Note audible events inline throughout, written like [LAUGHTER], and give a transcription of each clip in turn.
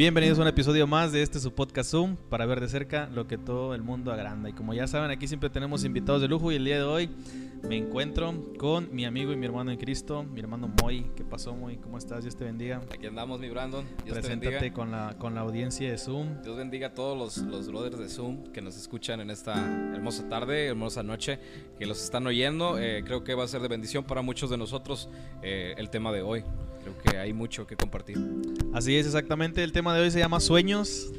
Bienvenidos a un episodio más de este su podcast Zoom para ver de cerca lo que todo el mundo agranda. Y como ya saben, aquí siempre tenemos invitados de lujo y el día de hoy me encuentro con mi amigo y mi hermano en Cristo, mi hermano Moy. ¿Qué pasó, Moy? ¿Cómo estás? Dios te bendiga. Aquí andamos, mi Brandon. Dios Preséntate con la, con la audiencia de Zoom. Dios bendiga a todos los, los brothers de Zoom que nos escuchan en esta hermosa tarde, hermosa noche, que los están oyendo. Eh, creo que va a ser de bendición para muchos de nosotros eh, el tema de hoy. Creo que hay mucho que compartir. Así es, exactamente. El tema de hoy se llama sueños.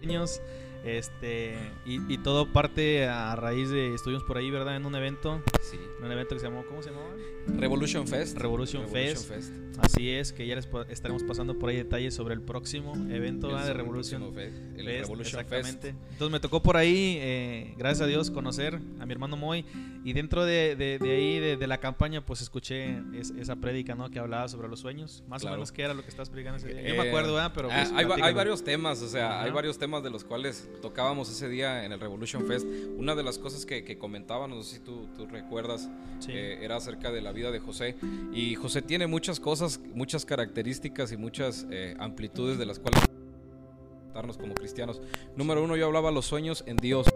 Sueños. Este, y, todo parte a raíz de, estuvimos por ahí, ¿verdad? En un evento. Sí. En un evento que se llamó, ¿cómo se llamaba? Revolution Fest. Revolution, Fest. Así es, que ya les estaremos pasando por ahí detalles sobre el próximo evento de Revolution Fest. El Revolution exactamente. Entonces me tocó por ahí, eh, gracias a Dios, conocer a mi hermano Moy. Y dentro de, de, ahí, de, la campaña, pues escuché esa prédica, ¿no? Que hablaba sobre los sueños. Más o menos, ¿qué era lo que estás predicando ese día? Yo me acuerdo, ¿verdad? Pero. Ah, pues, hay, varios temas, o sea, hay varios temas de los cuales tocábamos ese día en el Revolution Fest. Una de las cosas que, que comentábamos, no sé si tú, tú recuerdas, eh, era acerca de la vida de José. Y José tiene muchas cosas, muchas características y muchas eh, amplitudes de las cuales como cristianos. Número uno, yo hablaba los sueños en Dios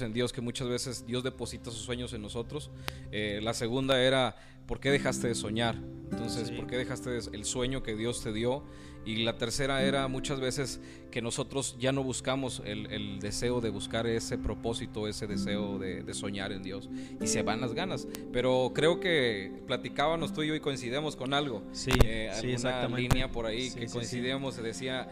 en Dios, que muchas veces Dios deposita sus sueños en nosotros. Eh, la segunda era, ¿por qué dejaste de soñar? Entonces, ¿por qué dejaste el sueño que Dios te dio? Y la tercera era muchas veces que nosotros ya no buscamos el, deseo de buscar ese propósito, ese deseo de, soñar en Dios. Y se van las ganas. Pero creo que platicábamos tú y yo y coincidimos con algo. Sí, eh, alguna línea por ahí que coincidíamos, se decía,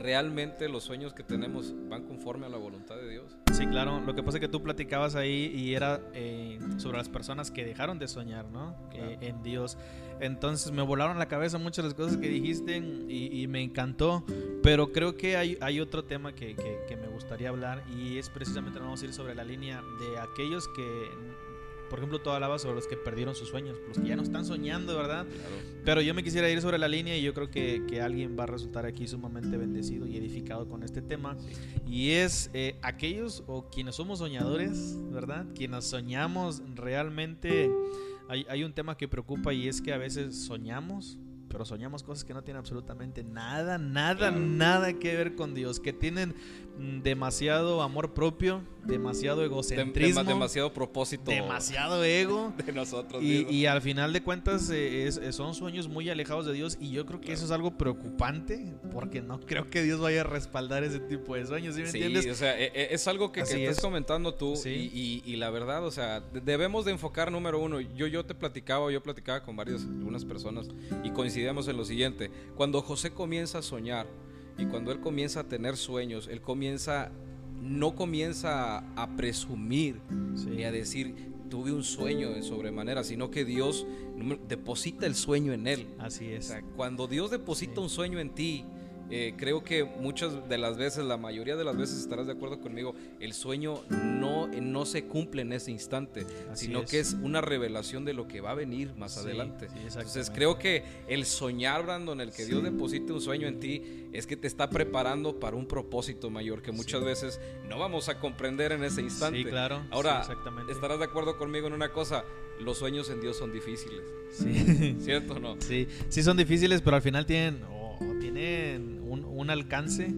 realmente los sueños que tenemos van conforme a la voluntad de Dios. Sí, claro. Lo que pasa es que tú platicabas ahí y era eh, sobre las personas que dejaron de soñar, ¿no? Eh, en Dios. Entonces me volaron la cabeza muchas de las cosas que dijiste y, me encantó. Pero creo que hay, hay otro tema que, que, me gustaría hablar y es precisamente, vamos a ir sobre la línea de aquellos que por ejemplo, tú hablabas sobre los que perdieron sus sueños, los que ya no están soñando, ¿verdad? Pero yo me quisiera ir sobre la línea y yo creo que, que, alguien va a resultar aquí sumamente bendecido y edificado con este tema. Y es eh, aquellos o quienes somos soñadores, ¿verdad? Quienes soñamos realmente. Hay, hay un tema que preocupa y es que a veces soñamos, pero soñamos cosas que no tienen absolutamente nada, nada, nada que ver con Dios, que tienen demasiado amor propio, demasiado egocentrismo, demasiado propósito, demasiado ego [LAUGHS] de nosotros. Y, y al final de cuentas eh, son sueños muy alejados de Dios y yo creo que eso es algo preocupante porque no creo que Dios vaya a respaldar ese tipo de sueños, ¿sí me entiendes? o sea, e, e, es algo que, que estás comentando tú y, y, la verdad, o sea, debemos de enfocar número uno. Yo, yo te platicaba, yo platicaba con varias, algunas personas y coincidí en lo siguiente, cuando José comienza a soñar y cuando él comienza a tener sueños, él comienza, no comienza a, presumir y a decir, tuve un sueño de sobremanera, sino que Dios deposita el sueño en él. Así es. cuando Dios deposita un sueño en ti, eh, creo que muchas de las veces, la mayoría de las veces estarás de acuerdo conmigo, el sueño no, no se cumple en ese instante, sino que es una revelación de lo que va a venir más adelante. Entonces creo que el soñar, Brandon, el que Dios deposite un sueño en ti, es que te está preparando para un propósito mayor que muchas veces no vamos a comprender en ese instante. Sí, claro. Ahora, estarás de acuerdo conmigo en una cosa, los sueños en Dios son difíciles. Sí. [LAUGHS] ¿Cierto o no? Sí, sí son difíciles, pero al final tienen, tienen un, alcance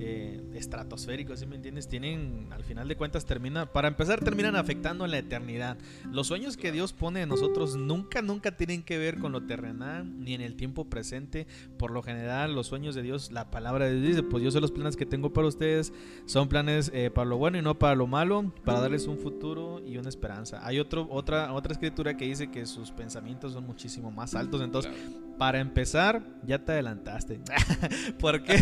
eh, estratosférico, ¿sí me entiendes? Tienen, al final de cuentas, termina, para empezar, terminan afectando en la eternidad. Los sueños que Dios pone en nosotros nunca, nunca tienen que ver con lo terrenal ni en el tiempo presente. Por lo general, los sueños de Dios, la palabra de Dios dice, pues yo sé los planes que tengo para ustedes, son planes eh, para lo bueno y no para lo malo, para darles un futuro y una esperanza. Hay otro, otra, otra escritura que dice que sus pensamientos son muchísimo más altos, entonces para empezar, ya te adelantaste. [LAUGHS] porque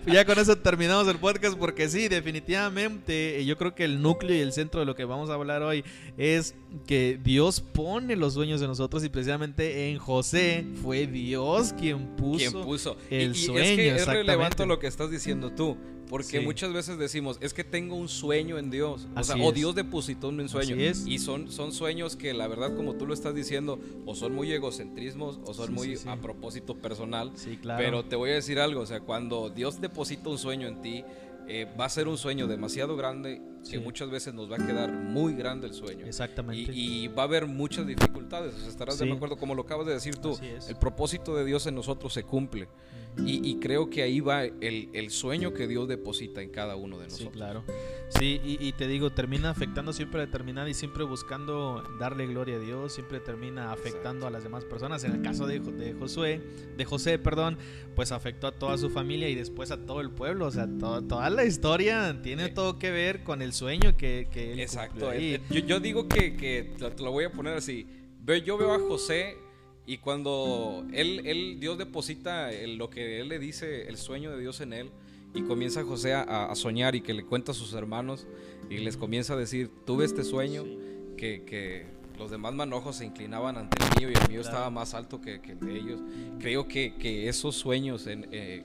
[LAUGHS] ya con eso terminamos el podcast. Porque sí, definitivamente, yo creo que el núcleo y el centro de lo que vamos a hablar hoy es que Dios pone los sueños de nosotros. Y precisamente en José fue Dios quien puso, el sueño. Es que es relevante lo que estás diciendo tú. Porque muchas veces decimos, es que tengo un sueño en Dios. O, sea, o Dios depositó un sueño. Y son, son sueños que la verdad, como tú lo estás diciendo, o son muy egocentrismos o son muy a propósito personal. Claro. Pero te voy a decir algo, o sea, cuando Dios deposita un sueño en ti, eh, va a ser un sueño demasiado grande que muchas veces nos va a quedar muy grande el sueño. Exactamente. Y, va a haber muchas dificultades. estarás de acuerdo, como lo acabas de decir tú, el propósito de Dios en nosotros se cumple. Y, creo que ahí va el, sueño que Dios deposita en cada uno de nosotros. Sí, claro. Sí, y, te digo, termina afectando siempre a determinada y siempre buscando darle gloria a Dios, siempre termina afectando a las demás personas. En el caso de, de Josué, de José, perdón, pues afectó a toda su familia y después a todo el pueblo. O sea, toda la historia tiene todo que ver con el sueño que, que él Exacto. Yo, yo, digo que, que te lo voy a poner así. Yo veo a José y cuando él, él, Dios deposita lo que él le dice, el sueño de Dios en él, y comienza José a, soñar y que le cuenta a sus hermanos y les comienza a decir, tuve este sueño, que, que, los demás manojos se inclinaban ante el mío y el mío estaba más alto que, que, el de ellos. Creo que, que esos sueños en, eh,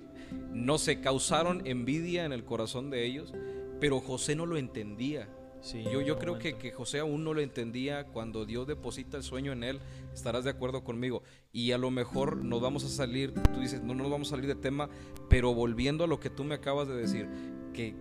no se causaron envidia en el corazón de ellos, pero José no lo entendía. Yo, yo creo que, que, José aún no lo entendía. Cuando Dios deposita el sueño en él, estarás de acuerdo conmigo. Y a lo mejor nos vamos a salir, tú dices, no nos vamos a salir de tema, pero volviendo a lo que tú me acabas de decir, que,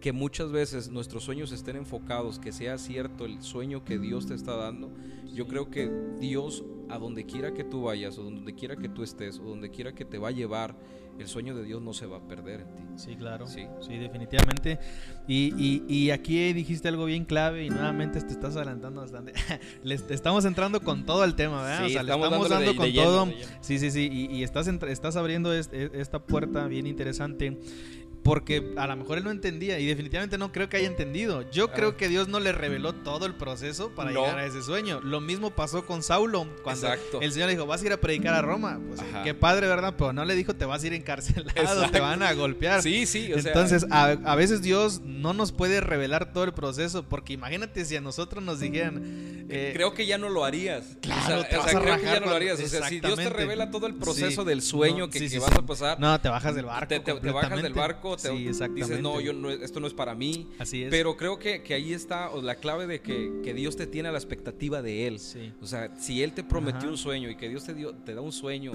que muchas veces nuestros sueños estén enfocados, que sea cierto el sueño que Dios te está dando, yo creo que Dios, a donde quiera que tú vayas, o donde quiera que tú estés, o donde quiera que te va a llevar, el sueño de Dios no se va a perder en ti. Sí, claro. Sí, sí definitivamente. Y, y, y, aquí dijiste algo bien clave y nuevamente te estás adelantando bastante. [LAUGHS] Le estamos entrando con todo el tema, ¿verdad? Sí, estamos, dando con todo. sí, sí, sí. Y, y estás, estás abriendo esta puerta bien interesante porque a lo mejor él no entendía y definitivamente no creo que haya entendido. Yo creo ah. que Dios no le reveló todo el proceso para llegar a ese sueño. Lo mismo pasó con Saulo cuando el Señor le dijo, vas a ir a predicar a Roma. Pues qué padre, ¿verdad? Pero no le dijo, te vas a ir encarcelado, te van a golpear. Sí, sí. O Entonces, a, veces Dios no nos puede revelar todo el proceso porque imagínate si a nosotros nos dijeran... Eh, creo que ya no lo harías. Claro, o sea, creo que ya no lo harías. O sea, si Dios te revela todo el proceso del sueño que, vas a pasar... No, te bajas del barco. te bajas del barco sí, dices, no, yo no, esto no es para mí. Así es. Pero creo que, que ahí está la clave de que, que, Dios te tiene a la expectativa de Él. O sea, si Él te prometió un sueño y que Dios te, dio, te da un sueño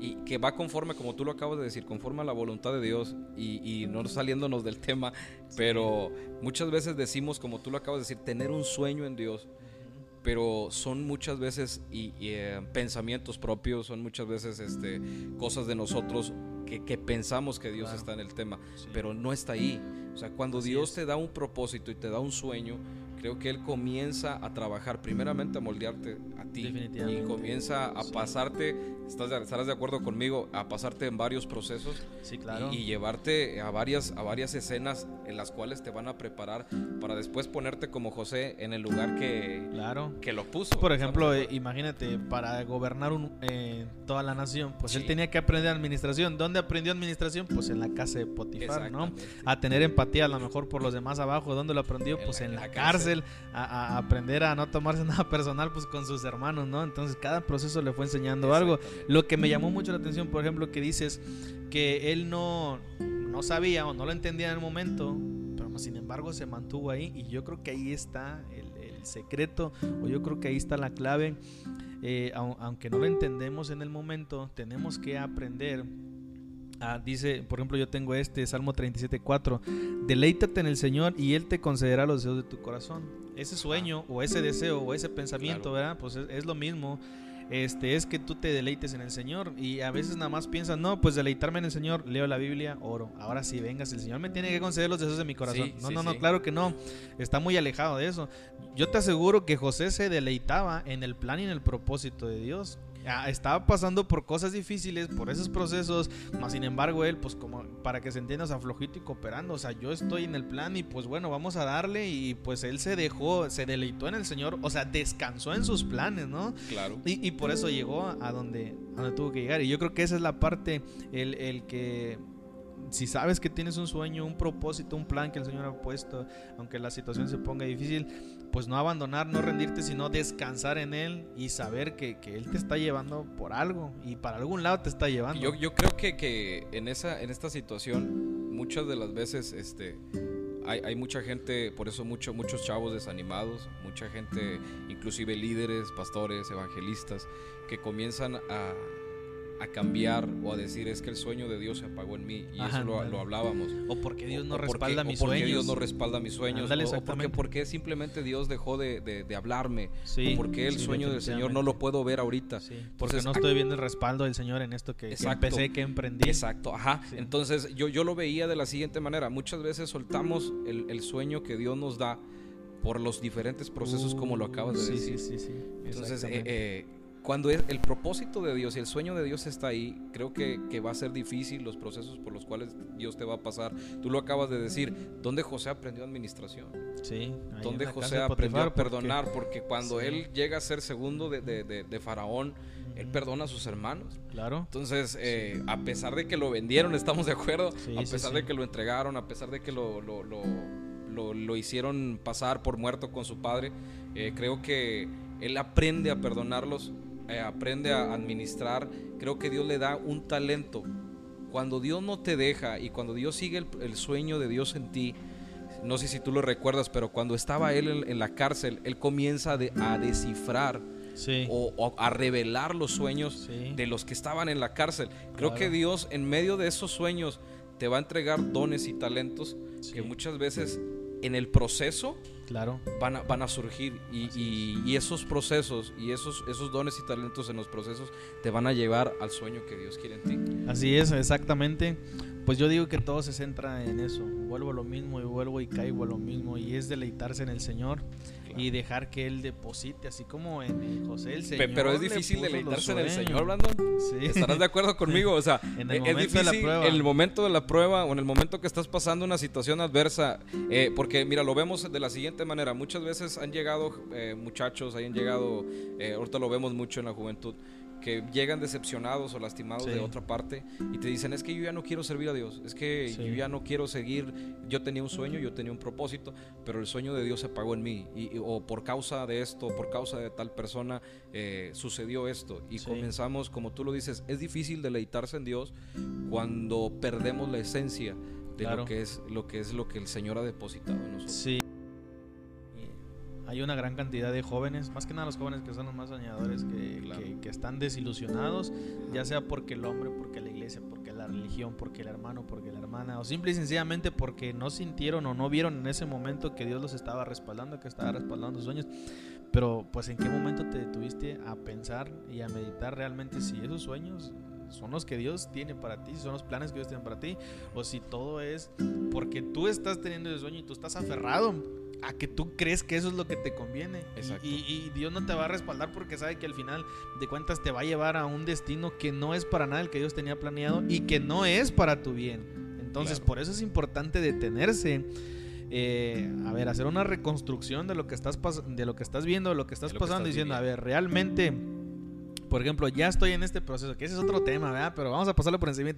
y que va conforme, como tú lo acabas de decir, conforme a la voluntad de Dios y, y no saliéndonos del tema, pero muchas veces decimos, como tú lo acabas de decir, tener un sueño en Dios pero son muchas veces y, eh, pensamientos propios, son muchas veces este, cosas de nosotros que, pensamos que Dios está en el tema, pero no está ahí. O sea, cuando Dios te da un propósito y te da un sueño, creo que Él comienza a trabajar, primeramente a moldearte a ti y comienza a pasarte, estás, estarás de acuerdo conmigo, a pasarte en varios procesos sí, claro. y, llevarte a varias, a varias escenas en las cuales te van a preparar para después ponerte como José en el lugar que, claro. que lo puso. Por ejemplo, eh, imagínate, para gobernar un, eh, toda la nación, pues él tenía que aprender administración. ¿Dónde aprendió administración? Pues en la casa de Potifar, ¿no? A tener empatía a lo mejor por los demás abajo. ¿Dónde lo aprendió? Pues en, la, cárcel a, aprender a no tomarse [LAUGHS] nada personal pues con sus hermanos, ¿no? Entonces cada proceso le fue enseñando algo. Lo que me llamó mucho la atención, por ejemplo, que dices que él no, no sabía o no lo entendía en el momento, pero sin embargo se mantuvo ahí y yo creo que ahí está el, secreto o yo creo que ahí está la clave. Eh, aunque no lo entendemos en el momento, tenemos que aprender Ah, dice, por ejemplo, yo tengo este, Salmo 37.4, deleítate en el Señor y Él te concederá los deseos de tu corazón. Ese sueño o ese deseo o ese pensamiento, ¿verdad? Pues es, lo mismo. Este, es que tú te deleites en el Señor y a veces nada más piensas, no, pues deleitarme en el Señor, leo la Biblia, oro. Ahora sí, vengas, el Señor me tiene que conceder los deseos de mi corazón. no, no, no, claro que no. Está muy alejado de eso. Yo te aseguro que José se deleitaba en el plan y en el propósito de Dios. Estaba pasando por cosas difíciles, por esos procesos, más sin embargo él, pues como para que se entienda, o flojito y cooperando, o sea, yo estoy en el plan y pues bueno, vamos a darle y pues él se dejó, se deleitó en el Señor, o sea, descansó en sus planes, ¿no? Claro. Y, por eso llegó a donde, a donde tuvo que llegar. Y yo creo que esa es la parte, el, el que si sabes que tienes un sueño, un propósito, un plan que el Señor ha puesto, aunque la situación se ponga difícil, pues no abandonar, no rendirte, sino descansar en Él y saber que, Él te está llevando por algo y para algún lado te está llevando. Yo, yo creo que, que, en, esa, en esta situación, muchas de las veces este, hay, hay, mucha gente, por eso mucho, muchos chavos desanimados, mucha gente, inclusive líderes, pastores, evangelistas, que comienzan a a cambiar o a decir es que el sueño de Dios se apagó en mí y eso lo, hablábamos. O porque Dios no respalda mis sueños. Dios no respalda mis sueños. o, porque, porque, simplemente Dios dejó de, de, hablarme. o porque el sueño del Señor no lo puedo ver ahorita. porque no estoy viendo el respaldo del Señor en esto que, empecé, que emprendí. Exacto, ajá. Entonces yo, yo lo veía de la siguiente manera. Muchas veces soltamos el, el sueño que Dios nos da por los diferentes procesos como lo acabas de decir. Sí, sí, sí. Entonces, eh, eh, cuando el propósito de Dios y el sueño de Dios está ahí, creo que, va a ser difícil los procesos por los cuales Dios te va a pasar. Tú lo acabas de decir, ¿dónde José aprendió administración? Sí. ¿Dónde José aprendió a perdonar? Porque, cuando él llega a ser segundo de, Faraón, él perdona a sus hermanos. Claro. Entonces, eh, a pesar de que lo vendieron, estamos de acuerdo, a pesar de que lo entregaron, a pesar de que lo, lo, hicieron pasar por muerto con su padre, eh, creo que él aprende a perdonarlos eh, aprende a administrar, creo que Dios le da un talento. Cuando Dios no te deja y cuando Dios sigue el, sueño de Dios en ti, no sé si tú lo recuerdas, pero cuando estaba él en, la cárcel, él comienza a descifrar o, a revelar los sueños de los que estaban en la cárcel. Creo que Dios en medio de esos sueños te va a entregar dones y talentos que muchas veces en el proceso claro. van, a, van a surgir y, esos procesos y esos, esos dones y talentos en los procesos te van a llevar al sueño que Dios quiere en ti. Así es, exactamente. Pues yo digo que todo se centra en eso. Vuelvo a lo mismo y vuelvo y caigo a lo mismo y es deleitarse en el Señor y dejar que Él deposite, así como en José el Señor. Pero es difícil deleitarse en el Señor, Brandon. Sí. ¿Estarás de acuerdo [LAUGHS] conmigo? O sea, en el es difícil en el momento de la prueba o en el momento que estás pasando una situación adversa. Eh, porque, mira, lo vemos de la siguiente manera. Muchas veces han llegado eh, muchachos, han llegado, eh, ahorita lo vemos mucho en la juventud que llegan decepcionados o lastimados de otra parte y te dicen, es que yo ya no quiero servir a Dios, es que yo ya no quiero seguir, yo tenía un sueño, yo tenía un propósito, pero el sueño de Dios se apagó en mí, y, o por causa de esto, por causa de tal persona, eh, sucedió esto. Y comenzamos, como tú lo dices, es difícil deleitarse en Dios cuando perdemos la esencia de lo, que es, lo que es lo que el Señor ha depositado en nosotros. Hay una gran cantidad de jóvenes, más que nada los jóvenes que son los más soñadores, que, que, están desilusionados, ya sea porque el hombre, porque la iglesia, porque la religión, porque el hermano, porque la hermana, o simple y sencillamente porque no sintieron o no vieron en ese momento que Dios los estaba respaldando, que estaba respaldando sus sueños. Pero pues en qué momento te detuviste a pensar y a meditar realmente si esos sueños son los que Dios tiene para ti, si son los planes que Dios tiene para ti, o si todo es porque tú estás teniendo ese sueño y tú estás aferrado a que tú crees que eso es lo que te conviene. Y, Dios no te va a respaldar porque sabe que al final de cuentas te va a llevar a un destino que no es para nada el que Dios tenía planeado y que no es para tu bien. Entonces, por eso es importante detenerse. Eh, a ver, hacer una reconstrucción de lo que estás de lo que estás viendo, de lo que estás pasando, diciendo, a ver, realmente por ejemplo, ya estoy en este proceso, que ese es otro tema, ¿verdad? Pero vamos a pasarlo por encima.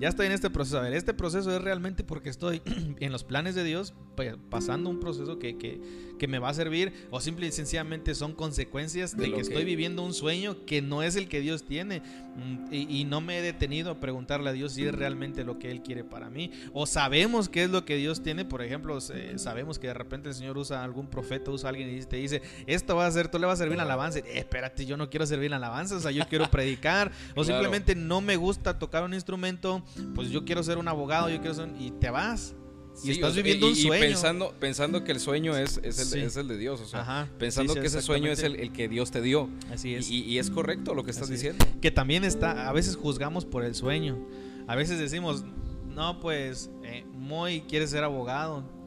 Ya estoy en este proceso. A ver, este proceso es realmente porque estoy [CLEARS THROAT] en los planes de Dios, pasando un proceso que, que, que me va a servir, o simple y sencillamente son consecuencias de, que, estoy viviendo un sueño que no es el que Dios tiene. Mm, y, no me he detenido a preguntarle a Dios si es realmente lo que Él quiere para mí. O sabemos qué es lo que Dios tiene. Por ejemplo, sabemos que de repente el Señor usa algún profeta, usa a alguien y te dice, esto va a ser, tú le vas a servir la alabanza. Eh, espérate, yo no quiero servir la alabanza sea, yo quiero predicar, o simplemente no me gusta tocar un instrumento, pues yo quiero ser un abogado, yo quiero ser, y te vas. y estás viviendo un sueño. pensando, pensando que el sueño es, es, el, es el, de Dios, o sea, pensando que ese sueño es el, que Dios te dio. Así es. Y, es correcto lo que estás diciendo. Que también está, a veces juzgamos por el sueño. A veces decimos, no, pues, eh, Moy quiere ser abogado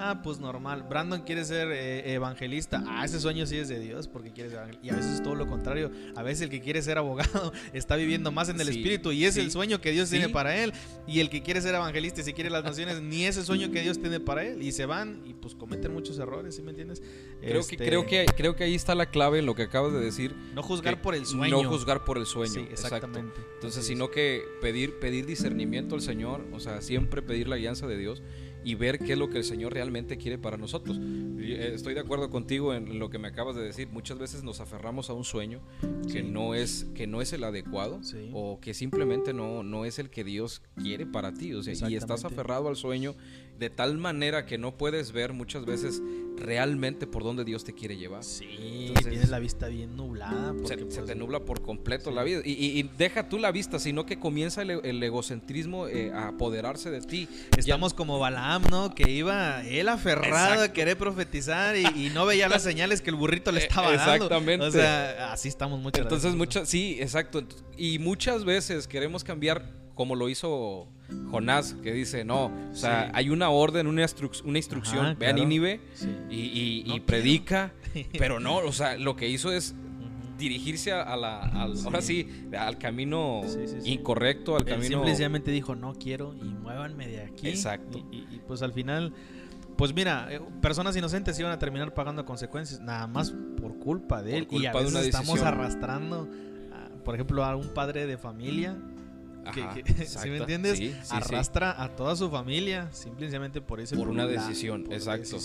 Ah, pues normal. Brandon quiere ser eh, evangelista. Ah, ese sueño sí es de Dios porque quiere ser evangelista. Y a veces es todo lo contrario. A veces el que quiere ser abogado [LAUGHS] está viviendo más en el espíritu y es el sueño que Dios tiene para él. Y el que quiere ser evangelista y si quiere las naciones, ni ese sueño que Dios tiene para él. Y se van y pues cometen muchos errores, ¿sí me entiendes? Creo, que, este creo, que, creo que ahí está la clave en lo que acabas de decir. No juzgar por el sueño. No juzgar por el sueño. exactamente. Entonces, sino que pedir, pedir discernimiento al Señor, o sea, siempre pedir la guianza de Dios y ver qué es lo que el Señor realmente quiere para nosotros. Eh, estoy de acuerdo contigo en lo que me acabas de decir. Muchas veces nos aferramos a un sueño que, no, es, que no es el adecuado o que simplemente no, no es el que Dios quiere para ti. O sea, y estás aferrado al sueño de tal manera que no puedes ver muchas veces realmente por dónde Dios te quiere llevar. Sí, tienes la vista bien nublada. se, pues, te nubla por completo la vida. Y, deja tú la vista, sino que comienza el, egocentrismo eh, a apoderarse de ti. Estamos como Balaam, ¿no? Que iba él aferrado a querer profetizar y, no veía las [LAUGHS] señales que el burrito le estaba dando. Exactamente. O sea, así estamos muchas Entonces, muchas, sí, exacto. Y muchas veces queremos cambiar como lo hizo Jonás, que dice, no, o sea, hay una orden, una, una instrucción, ve a Nínive y, predica, pero [LAUGHS] no, o sea, lo que hizo es dirigirse a la, al, ahora sí, al camino incorrecto, al camino... Simplemente dijo, no quiero y muévanme de aquí. Exacto. Y, pues al final... Pues mira, eh, personas inocentes iban a terminar pagando consecuencias, nada más por culpa de él. y a veces estamos arrastrando, por ejemplo, a un padre de familia si [LAUGHS] me entiendes? Arrastra a toda su familia simplemente por ese Por una decisión, exacto.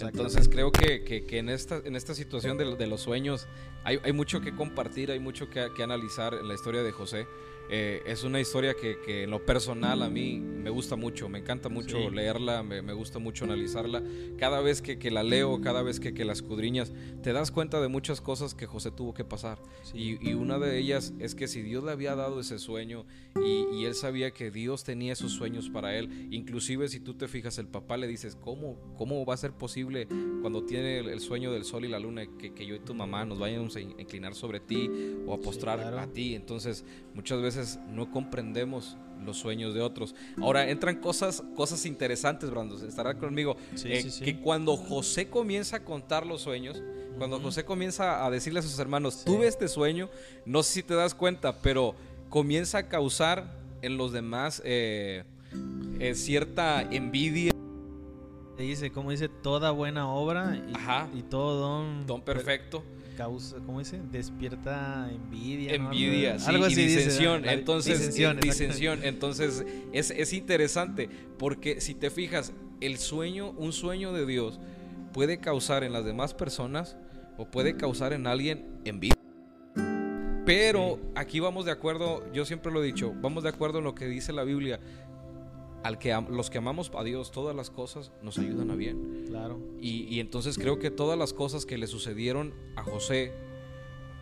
Entonces creo que, que, en, esta, en esta situación de, de los sueños hay, hay, mucho que compartir, hay mucho que, que analizar en la historia de José. Eh, es una historia que, que, en lo personal a mí me gusta mucho, me encanta mucho leerla, me, me, gusta mucho analizarla. Cada vez que, que, la leo, cada vez que, la escudriñas, te das cuenta de muchas cosas que José tuvo que pasar. Y, y, una de ellas es que si Dios le había dado ese sueño y, y, él sabía que Dios tenía esos sueños para él, inclusive si tú te fijas, el papá le dices, ¿cómo, cómo va a ser posible cuando tiene el, sueño del sol y la luna que, yo y tu mamá nos vayamos a inclinar sobre ti o a postrar a ti? Entonces, muchas veces no comprendemos los sueños de otros. Ahora entran cosas, cosas interesantes, Brando, estará conmigo. Eh, que cuando José comienza a contar los sueños, cuando José comienza a decirle a sus hermanos, tuve este sueño, no sé si te das cuenta, pero comienza a causar en los demás eh, eh, cierta envidia. Dice, como dice, toda buena obra y, y todo don, don perfecto causa, ¿cómo dice? Despierta envidia. Envidia, Algo así. disensión. entonces, disensión. Entonces, es, es interesante porque si te fijas, el sueño, un sueño de Dios puede causar en las demás personas o puede causar en alguien envidia. Pero aquí vamos de acuerdo, yo siempre lo he dicho, vamos de acuerdo en lo que dice la Biblia al que los que amamos a Dios, todas las cosas nos ayudan a bien. Claro. Y, entonces creo que todas las cosas que le sucedieron a José,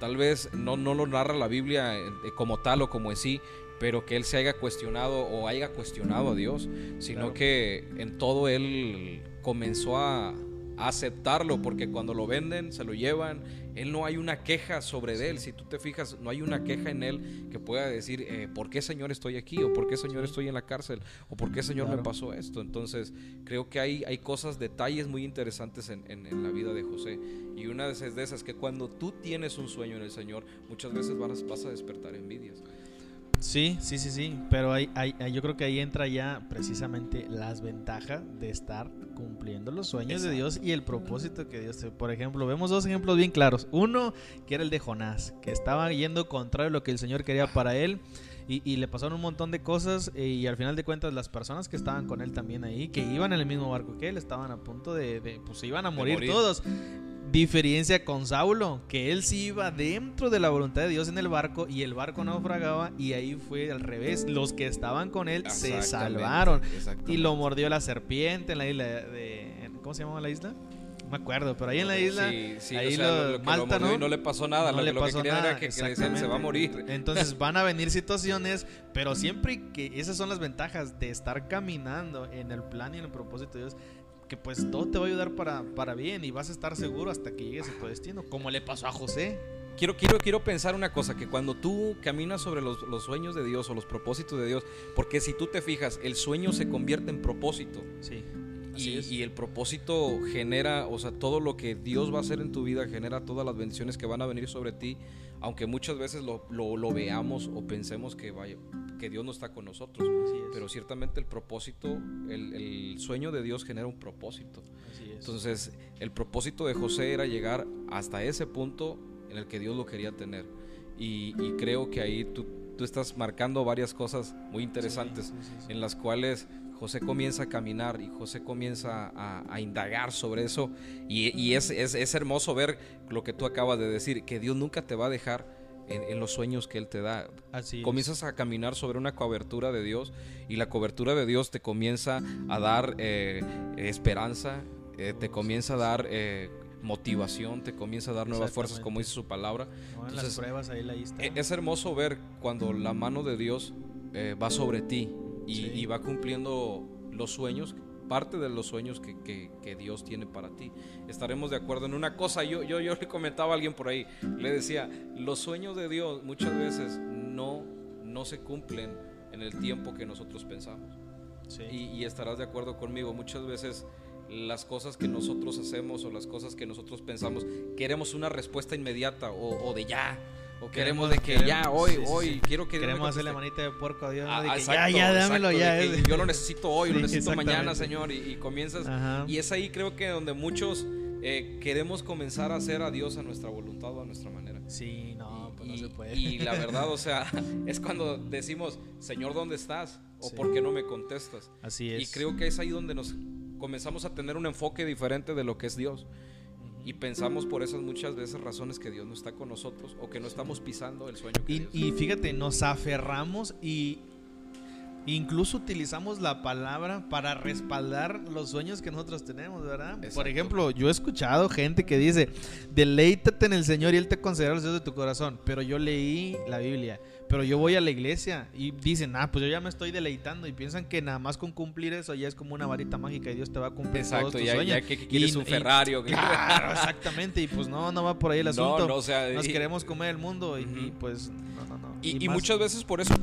tal vez no, no lo narra la Biblia eh, como tal o como en sí, pero que él se haya cuestionado o haya cuestionado a Dios, sino que en todo él comenzó a, aceptarlo, porque cuando lo venden, se lo llevan, él no hay una queja sobre él, si tú te fijas, no hay una queja en él que pueda decir, eh, ¿por qué Señor estoy aquí? ¿O por qué Señor estoy en la cárcel? ¿O por qué Señor me pasó esto? Entonces, creo que hay, hay cosas, detalles muy interesantes en, en, la vida de José. Y una de esas, de esas que cuando tú tienes un sueño en el Señor, muchas veces vas, vas a despertar envidias. Sí, sí, sí, sí. Pero hay, yo creo que ahí entra ya precisamente las ventajas de estar cumpliendo los sueños de Dios y el propósito que Dios te... Por ejemplo, vemos dos ejemplos bien claros. Uno, que era el de Jonás, que estaba yendo contrario a lo que el Señor quería para él. Y, le pasaron un montón de cosas eh, y al final de cuentas las personas que estaban con él también ahí, que iban en el mismo barco que él, estaban a punto de, pues se iban a morir, morir. todos. Diferencia con Saulo, que él sí iba dentro de la voluntad de Dios en el barco y el barco naufragaba y ahí fue al revés. Los que estaban con él se salvaron y lo mordió la serpiente en la isla de... ¿Cómo se llamaba la isla? No me acuerdo, pero ahí en la isla, ahí lo, Malta, ¿no? Y no le pasó nada, no lo, le pasó que nada, que, se va a morir. [LAUGHS] Entonces van a venir situaciones, pero siempre que esas son las ventajas de estar caminando en el plan y en el propósito de Dios, que pues todo te va a ayudar para, para bien y vas a estar seguro hasta que llegues a tu destino, como le pasó a José. Quiero, quiero, quiero pensar una cosa, que cuando tú caminas sobre los, los, sueños de Dios o los propósitos de Dios, porque si tú te fijas, el sueño se convierte en propósito. Sí. Y, y, el propósito genera, o sea, todo lo que Dios va a hacer en tu vida genera todas las bendiciones que van a venir sobre ti, aunque muchas veces lo, lo, lo veamos o pensemos que vaya, que Dios no está con nosotros. Pero ciertamente el propósito, el, sueño de Dios genera un propósito. Entonces, el propósito de José era llegar hasta ese punto en el que Dios lo quería tener. Y, creo que ahí tú, tú, estás marcando varias cosas muy interesantes en las cuales José comienza a caminar y José comienza a, indagar sobre eso. Y, y es, es, es hermoso ver lo que tú acabas de decir, que Dios nunca te va a dejar en, los sueños que Él te da. Así comienzas a caminar sobre una cobertura de Dios y la cobertura de Dios te comienza a dar eh, esperanza, eh, te comienza a dar eh, motivación, te comienza a dar nuevas fuerzas, como dice su palabra. las pruebas, ahí, está. E, es hermoso ver cuando la mano de Dios va sobre ti y, va cumpliendo los sueños parte de los sueños que, que, Dios tiene para ti. Estaremos de acuerdo en una cosa. Yo, yo, yo le comentaba a alguien por ahí, le decía, los sueños de Dios muchas veces no, no se cumplen en el tiempo que nosotros pensamos. Y, estarás de acuerdo conmigo, muchas veces las cosas que nosotros hacemos o las cosas que nosotros pensamos, queremos una respuesta inmediata o, de ya. O queremos, de que ya, hoy, hoy, quiero que Queremos hacerle manita de puerco a Dios. Ah, ya, ya, dámelo ya. yo lo necesito hoy, lo necesito mañana, Señor. Y, comienzas. Y es ahí creo que donde muchos eh, queremos comenzar a hacer a Dios a nuestra voluntad o a nuestra manera. Sí, no, pues no se puede. Y la [LAUGHS] verdad, o sea, [LAUGHS] es cuando decimos, Señor, ¿dónde estás? O ¿por qué no me contestas? Así es. Y creo que es ahí donde nos comenzamos a tener un enfoque diferente de lo que es Dios y pensamos por esas muchas veces razones que Dios no está con nosotros o que no estamos pisando el sueño. y, y fíjate, nos aferramos y incluso utilizamos la palabra para respaldar los sueños que nosotros tenemos, ¿verdad? Por ejemplo, yo he escuchado gente que dice, deleítate en el Señor y Él te concederá los deseos de tu corazón, pero yo leí la Biblia pero yo voy a la iglesia y dicen, ah, pues yo ya me estoy deleitando y piensan que nada más con cumplir eso ya es como una varita mágica y Dios te va a cumplir todos tus ya, sueños. Ya que, quieres un Ferrari o Claro, [LAUGHS] exactamente. Y pues no, no va por ahí el asunto. No, o sea, Nos queremos comer el mundo y, pues no, no, no. Y, muchas veces por eso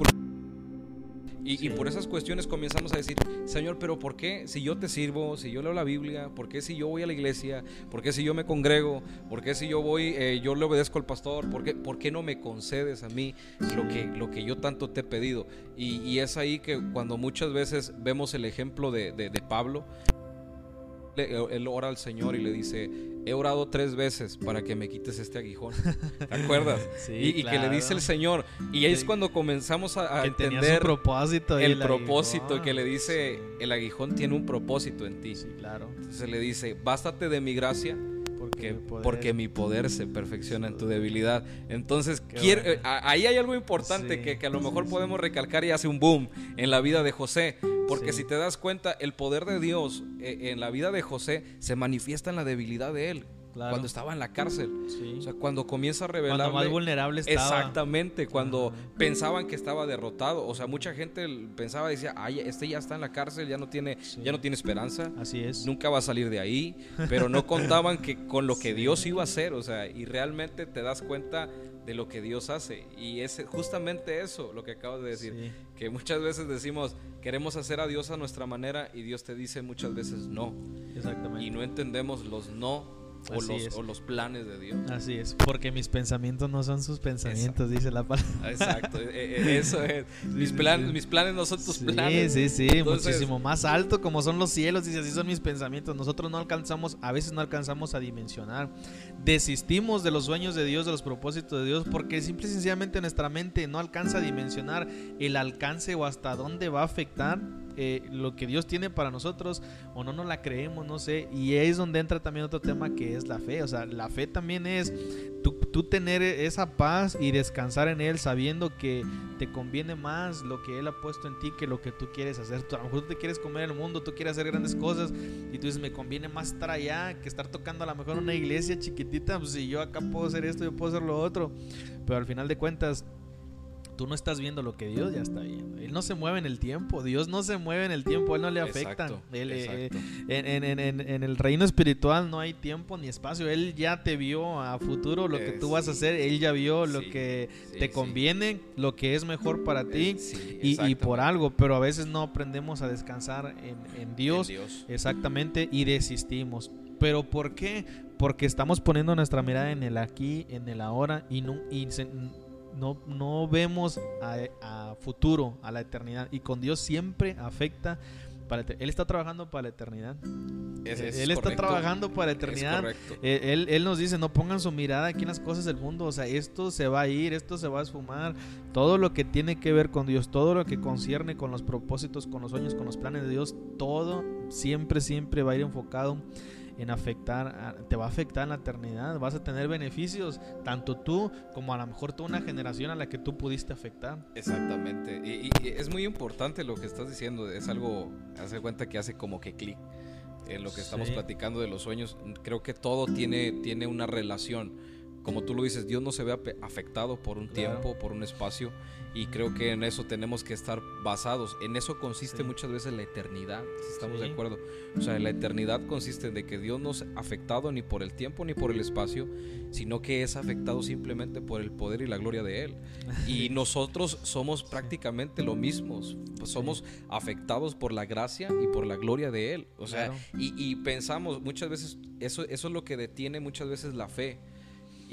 y, por esas cuestiones comenzamos a decir, Señor, pero ¿por qué si yo te sirvo, si yo leo la Biblia, por qué si yo voy a la iglesia, por qué si yo me congrego, por qué si yo voy, eh, yo le obedezco al pastor, ¿por qué, por qué no me concedes a mí lo que, lo que yo tanto te he pedido? Y, es ahí que cuando muchas veces vemos el ejemplo de, de, de Pablo, él ora al Señor y le dice, he orado tres veces para que me quites este aguijón. [LAUGHS] ¿Te acuerdas? Sí, y, que le dice el Señor. Y ahí es cuando comenzamos a, entender propósito el, propósito, que le dice, el aguijón tiene un propósito en ti. Sí, claro. Entonces le dice, bástate de mi gracia porque, porque, mi poder se perfecciona en tu debilidad. Entonces, quiero, eh, ahí hay algo importante que, que, a lo mejor podemos recalcar y hace un boom en la vida de José. Porque si te das cuenta, el poder de Dios eh, en la vida de José se manifiesta en la debilidad de él. Cuando estaba en la cárcel. O sea, cuando comienza a revelar. Cuando más vulnerable estaba. Exactamente, cuando pensaban que estaba derrotado. O sea, mucha gente pensaba, decía, ay, este ya está en la cárcel, ya no tiene, ya no tiene esperanza. Así es. Nunca va a salir de ahí. Pero no [LAUGHS] contaban que con lo que Dios iba a hacer. O sea, y realmente te das cuenta de lo que Dios hace. Y es justamente eso lo que acabas de decir. Que muchas veces decimos, queremos hacer a Dios a nuestra manera y Dios te dice muchas veces no. Exactamente. Y no entendemos los no o los, o los, planes de Dios. Así es, porque mis pensamientos no son sus pensamientos, dice la palabra. Exacto, e, e, eso es. [LAUGHS] Mis planes, mis planes no son tus planes. Sí, sí, sí, muchísimo más alto como son los cielos, dice, así son mis pensamientos. Nosotros no alcanzamos, a veces no alcanzamos a dimensionar. Desistimos de los sueños de Dios, de los propósitos de Dios, porque simple y sencillamente nuestra mente no alcanza a dimensionar el alcance o hasta dónde va a afectar eh, lo que Dios tiene para nosotros o no nos la creemos, no sé. Y es donde entra también otro tema que es la fe. O sea, la fe también es tú, tener esa paz y descansar en Él sabiendo que te conviene más lo que Él ha puesto en ti que lo que tú quieres hacer. Tú, a lo mejor tú te quieres comer el mundo, tú quieres hacer grandes cosas y tú dices, me conviene más estar allá que estar tocando a lo mejor una iglesia chiquitita. Pues si yo acá puedo hacer esto, yo puedo hacer lo otro. Pero al final de cuentas tú no estás viendo lo que Dios ya está viendo. Él no se mueve en el tiempo, Dios no se mueve en el tiempo, Él no le afecta. Eh, en, el reino espiritual no hay tiempo ni espacio, Él ya te vio a futuro lo que tú vas a hacer, Él ya vio lo que te conviene, lo que es mejor para ti y, por algo, pero a veces no aprendemos a descansar en, Dios, exactamente y desistimos. ¿Pero por qué? Porque estamos poniendo nuestra mirada en el aquí, en el ahora y, no, y no, no vemos a, futuro, a la eternidad. Y con Dios siempre afecta. Para él está trabajando para la eternidad. él está trabajando para la eternidad. Él, él, nos dice, no pongan su mirada aquí en las cosas del mundo. O sea, esto se va a ir, esto se va a esfumar. Todo lo que tiene que ver con Dios, todo lo que concierne con los propósitos, con los sueños, con los planes de Dios, todo siempre, siempre va a ir enfocado en afectar, te va a afectar en la eternidad, vas a tener beneficios, tanto tú como a lo mejor toda una generación a la que tú pudiste afectar. Exactamente, y, es muy importante lo que estás diciendo, es algo, hace cuenta que hace como que clic. en lo que estamos platicando de los sueños, creo que todo tiene, tiene una relación. Como tú lo dices, Dios no se ve afectado por un tiempo, por un espacio, y creo que en eso tenemos que estar basados. En eso consiste muchas veces la eternidad, si estamos de acuerdo. O sea, la eternidad consiste en de que Dios no es afectado ni por el tiempo ni por el espacio, sino que es afectado simplemente por el poder y la gloria de Él. [LAUGHS] Y nosotros somos prácticamente lo mismo, somos afectados por la gracia y por la gloria de Él. O sea, y, y, pensamos muchas veces, eso, eso es lo que detiene muchas veces la fe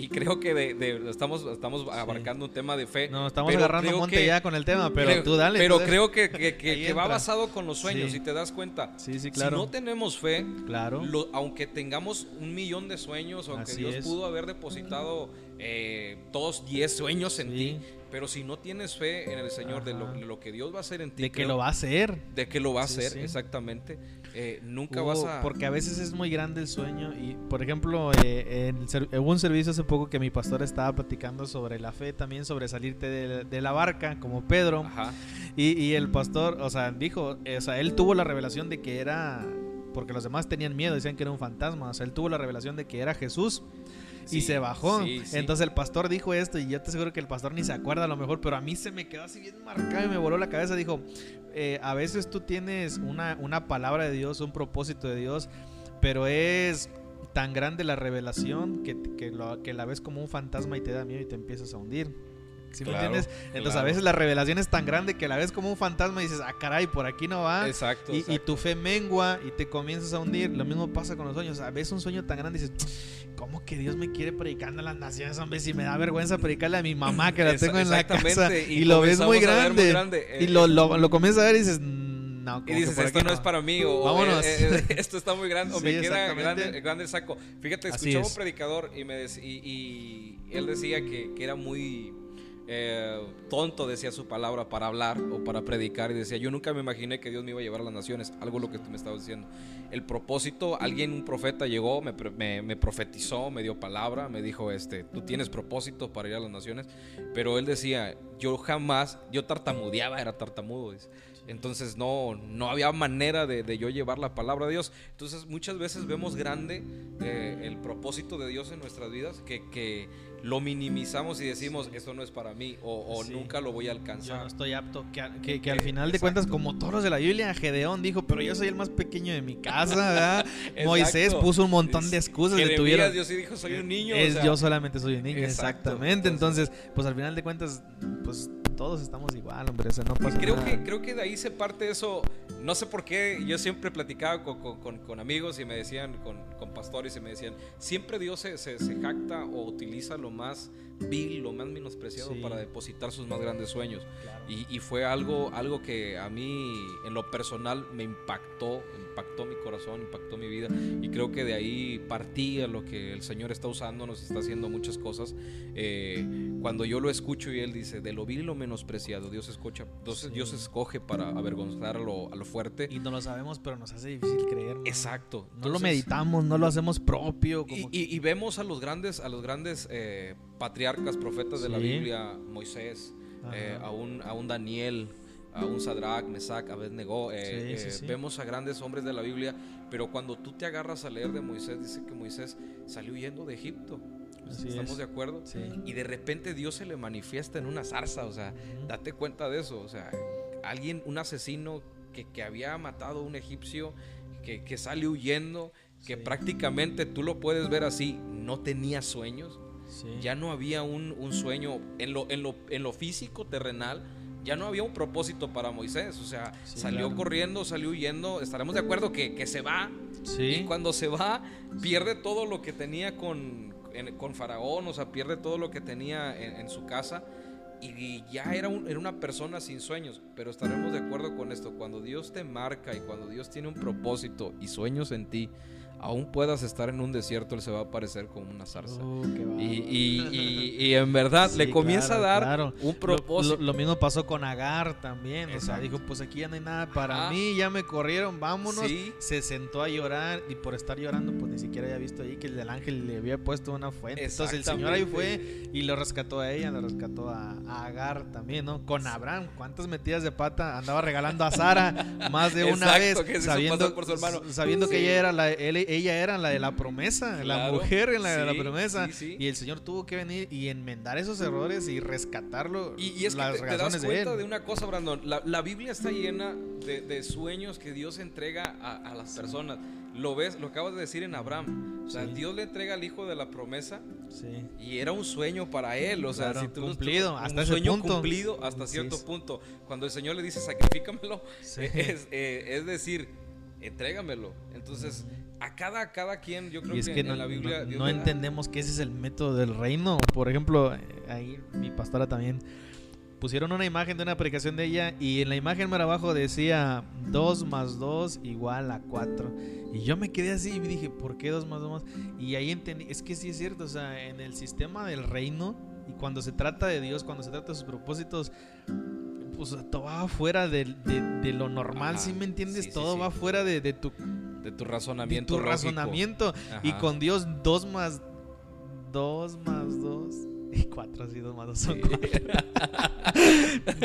y creo que de, estamos, estamos abarcando un tema de fe. No, estamos agarrando monte ya con el tema, pero tú dale. Pero creo que, que, va basado con los sueños, si te das cuenta. Sí, sí, claro. Si no tenemos fe, claro. aunque tengamos un millón de sueños, aunque Dios pudo haber depositado eh, todos 10 sueños en ti, pero si no tienes fe en el Señor de lo, que Dios va a hacer en ti. De que lo va a hacer. De que lo va a hacer, exactamente. Eh, nunca vas a... Porque a veces es muy grande el sueño y, por ejemplo, eh, en hubo un servicio hace poco que mi pastor estaba platicando sobre la fe, también sobre salirte de, la barca, como Pedro. Y, el pastor, o sea, dijo, o sea, él tuvo la revelación de que era, porque los demás tenían miedo, decían que era un fantasma, o sea, él tuvo la revelación de que era Jesús y se bajó. Entonces el pastor dijo esto y yo te aseguro que el pastor ni se acuerda a lo mejor, pero a mí se me quedó así bien marcado y me voló la cabeza. Dijo, eh, a veces tú tienes una, una palabra de Dios, un propósito de Dios, pero es tan grande la revelación que, que, lo, que la ves como un fantasma y te da miedo y te empiezas a hundir. ¿Sí me entiendes? Entonces a veces la revelación es tan grande que la ves como un fantasma y dices, ah, caray, por aquí no va. Exacto. Y, tu fe mengua y te comienzas a hundir. Lo mismo pasa con los sueños. A veces un sueño tan grande y dices, ¿cómo que Dios me quiere predicando a las naciones, hombre? Si me da vergüenza predicarle a mi mamá que la tengo en la casa. Y, lo ves muy grande. y lo, lo, lo comienzas a ver y dices, no, y dices, esto no, es para mí, o Vámonos. Eh, eh, esto está muy grande, o me queda grande, grande, el saco. Fíjate, escuchaba un predicador y, me y, y, él decía que, que era muy eh, tonto, decía su palabra, para hablar o para predicar. Y decía, yo nunca me imaginé que Dios me iba a llevar a las naciones. Algo lo que tú me estabas diciendo. El propósito, alguien, un profeta llegó, me, me, profetizó, me dio palabra, me dijo, este, tú tienes propósito para ir a las naciones. Pero él decía, yo jamás, yo tartamudeaba, era tartamudo. Entonces no, no había manera de, yo llevar la palabra de Dios. Entonces muchas veces vemos grande eh, el propósito de Dios en nuestras vidas, que, que lo minimizamos y decimos, esto no es para mí o, nunca lo voy a alcanzar. Yo no estoy apto. Que, que, al final de cuentas, como todos los de la Biblia, Gedeón dijo, pero yo soy el más pequeño de mi casa, ¿verdad? [LAUGHS] Moisés puso un montón de excusas. de tuvieron, Dios sí dijo, soy un niño. Es, yo solamente soy un niño, exactamente. Entonces, pues al final de cuentas, pues todos estamos igual, hombre, no pasa creo nada. Que, creo que de ahí se parte eso, no sé por qué, yo siempre platicaba con, con, con, amigos y me decían, con, con, pastores y me decían, siempre Dios se, se, se jacta o utiliza lo más vil, lo más menospreciado para depositar sus más grandes sueños. Y, y, fue algo, algo que a mí en lo personal me impactó, impactó mi corazón, impactó mi vida. Y creo que de ahí partía lo que el Señor está usando, nos está haciendo muchas cosas. Eh, cuando yo lo escucho y Él dice, de lo vil y lo menospreciado, Dios escucha, Dios, Dios escoge para avergonzar a lo, a lo, fuerte. Y no lo sabemos, pero nos hace difícil creer. Exacto. no lo meditamos, no lo hacemos propio. y, y, vemos a los grandes, a los grandes eh, patriarcas, profetas de la Biblia, Moisés, eh, a, un, a un Daniel, a un Sadrach, Mesach, Abednego. Eh, eh, vemos a grandes hombres de la Biblia, pero cuando tú te agarras a leer de Moisés, dice que Moisés salió huyendo de Egipto. ¿Estamos de acuerdo? Y de repente Dios se le manifiesta en una zarza, o sea, date cuenta de eso, o sea, alguien, un asesino que, que había matado a un egipcio, que, que sale huyendo, que prácticamente tú lo puedes ver así, no tenía sueños, ya no había un, sueño en lo, en, lo, en lo físico, terrenal, ya no había un propósito para Moisés. O sea, salió corriendo, salió huyendo. Estaremos de acuerdo que, se va. Y cuando se va, pierde todo lo que tenía con, con Faraón, o sea, pierde todo lo que tenía en, su casa. Y ya era, era una persona sin sueños. Pero estaremos de acuerdo con esto. Cuando Dios te marca y cuando Dios tiene un propósito y sueños en ti, aún puedas estar en un desierto, Él se va a aparecer como una zarza. Oh, y, en verdad [LAUGHS] le comienza a dar un propósito. Lo, mismo pasó con Agar también. O sea, dijo, pues aquí ya no hay nada para mí, ya me corrieron, vámonos. Se sentó a llorar y por estar llorando, pues ni siquiera había visto ahí que el ángel le había puesto una fuente. Entonces el Señor ahí fue y lo rescató a ella, lo rescató a, Agar también, ¿no? Con Abraham, ¿cuántas metidas de pata andaba regalando a Sara [LAUGHS] más de una vez? sabiendo, por su hermano. sabiendo que ella era la, ella era la de la promesa, la mujer en la de la promesa. y el Señor tuvo que venir y enmendar esos errores y rescatarlo. Y, es que te, das cuenta de, una cosa, Brandon. La, Biblia está llena de, sueños que Dios entrega a, las personas. Lo ves, lo acabas de decir en Abraham. O sea, Dios le entrega al hijo de la promesa. Y era un sueño para él. O sea, si tú, cumplido, hasta un sueño cumplido hasta cierto punto. Cuando el Señor le dice sacrifícamelo, [LAUGHS] es, eh, es decir, entrégamelo. Entonces, a cada, cada quien, yo creo que, en la Biblia. No, entendemos que ese es el método del reino. Por ejemplo, eh, ahí mi pastora también pusieron una imagen de una predicación de ella y en la imagen más abajo decía 2 más 2 igual a 4. Y yo me quedé así y dije, ¿por qué 2 más 2 más? Y ahí entendí, es que sí es cierto, o sea, en el sistema del reino y cuando se trata de Dios, cuando se trata de sus propósitos, pues todo va fuera de, lo normal, ¿sí me entiendes? todo va fuera de, tu de tu razonamiento. tu razonamiento. Y con Dios, 2 más 2 más 2 y 4 así, 2 más 2 son 4.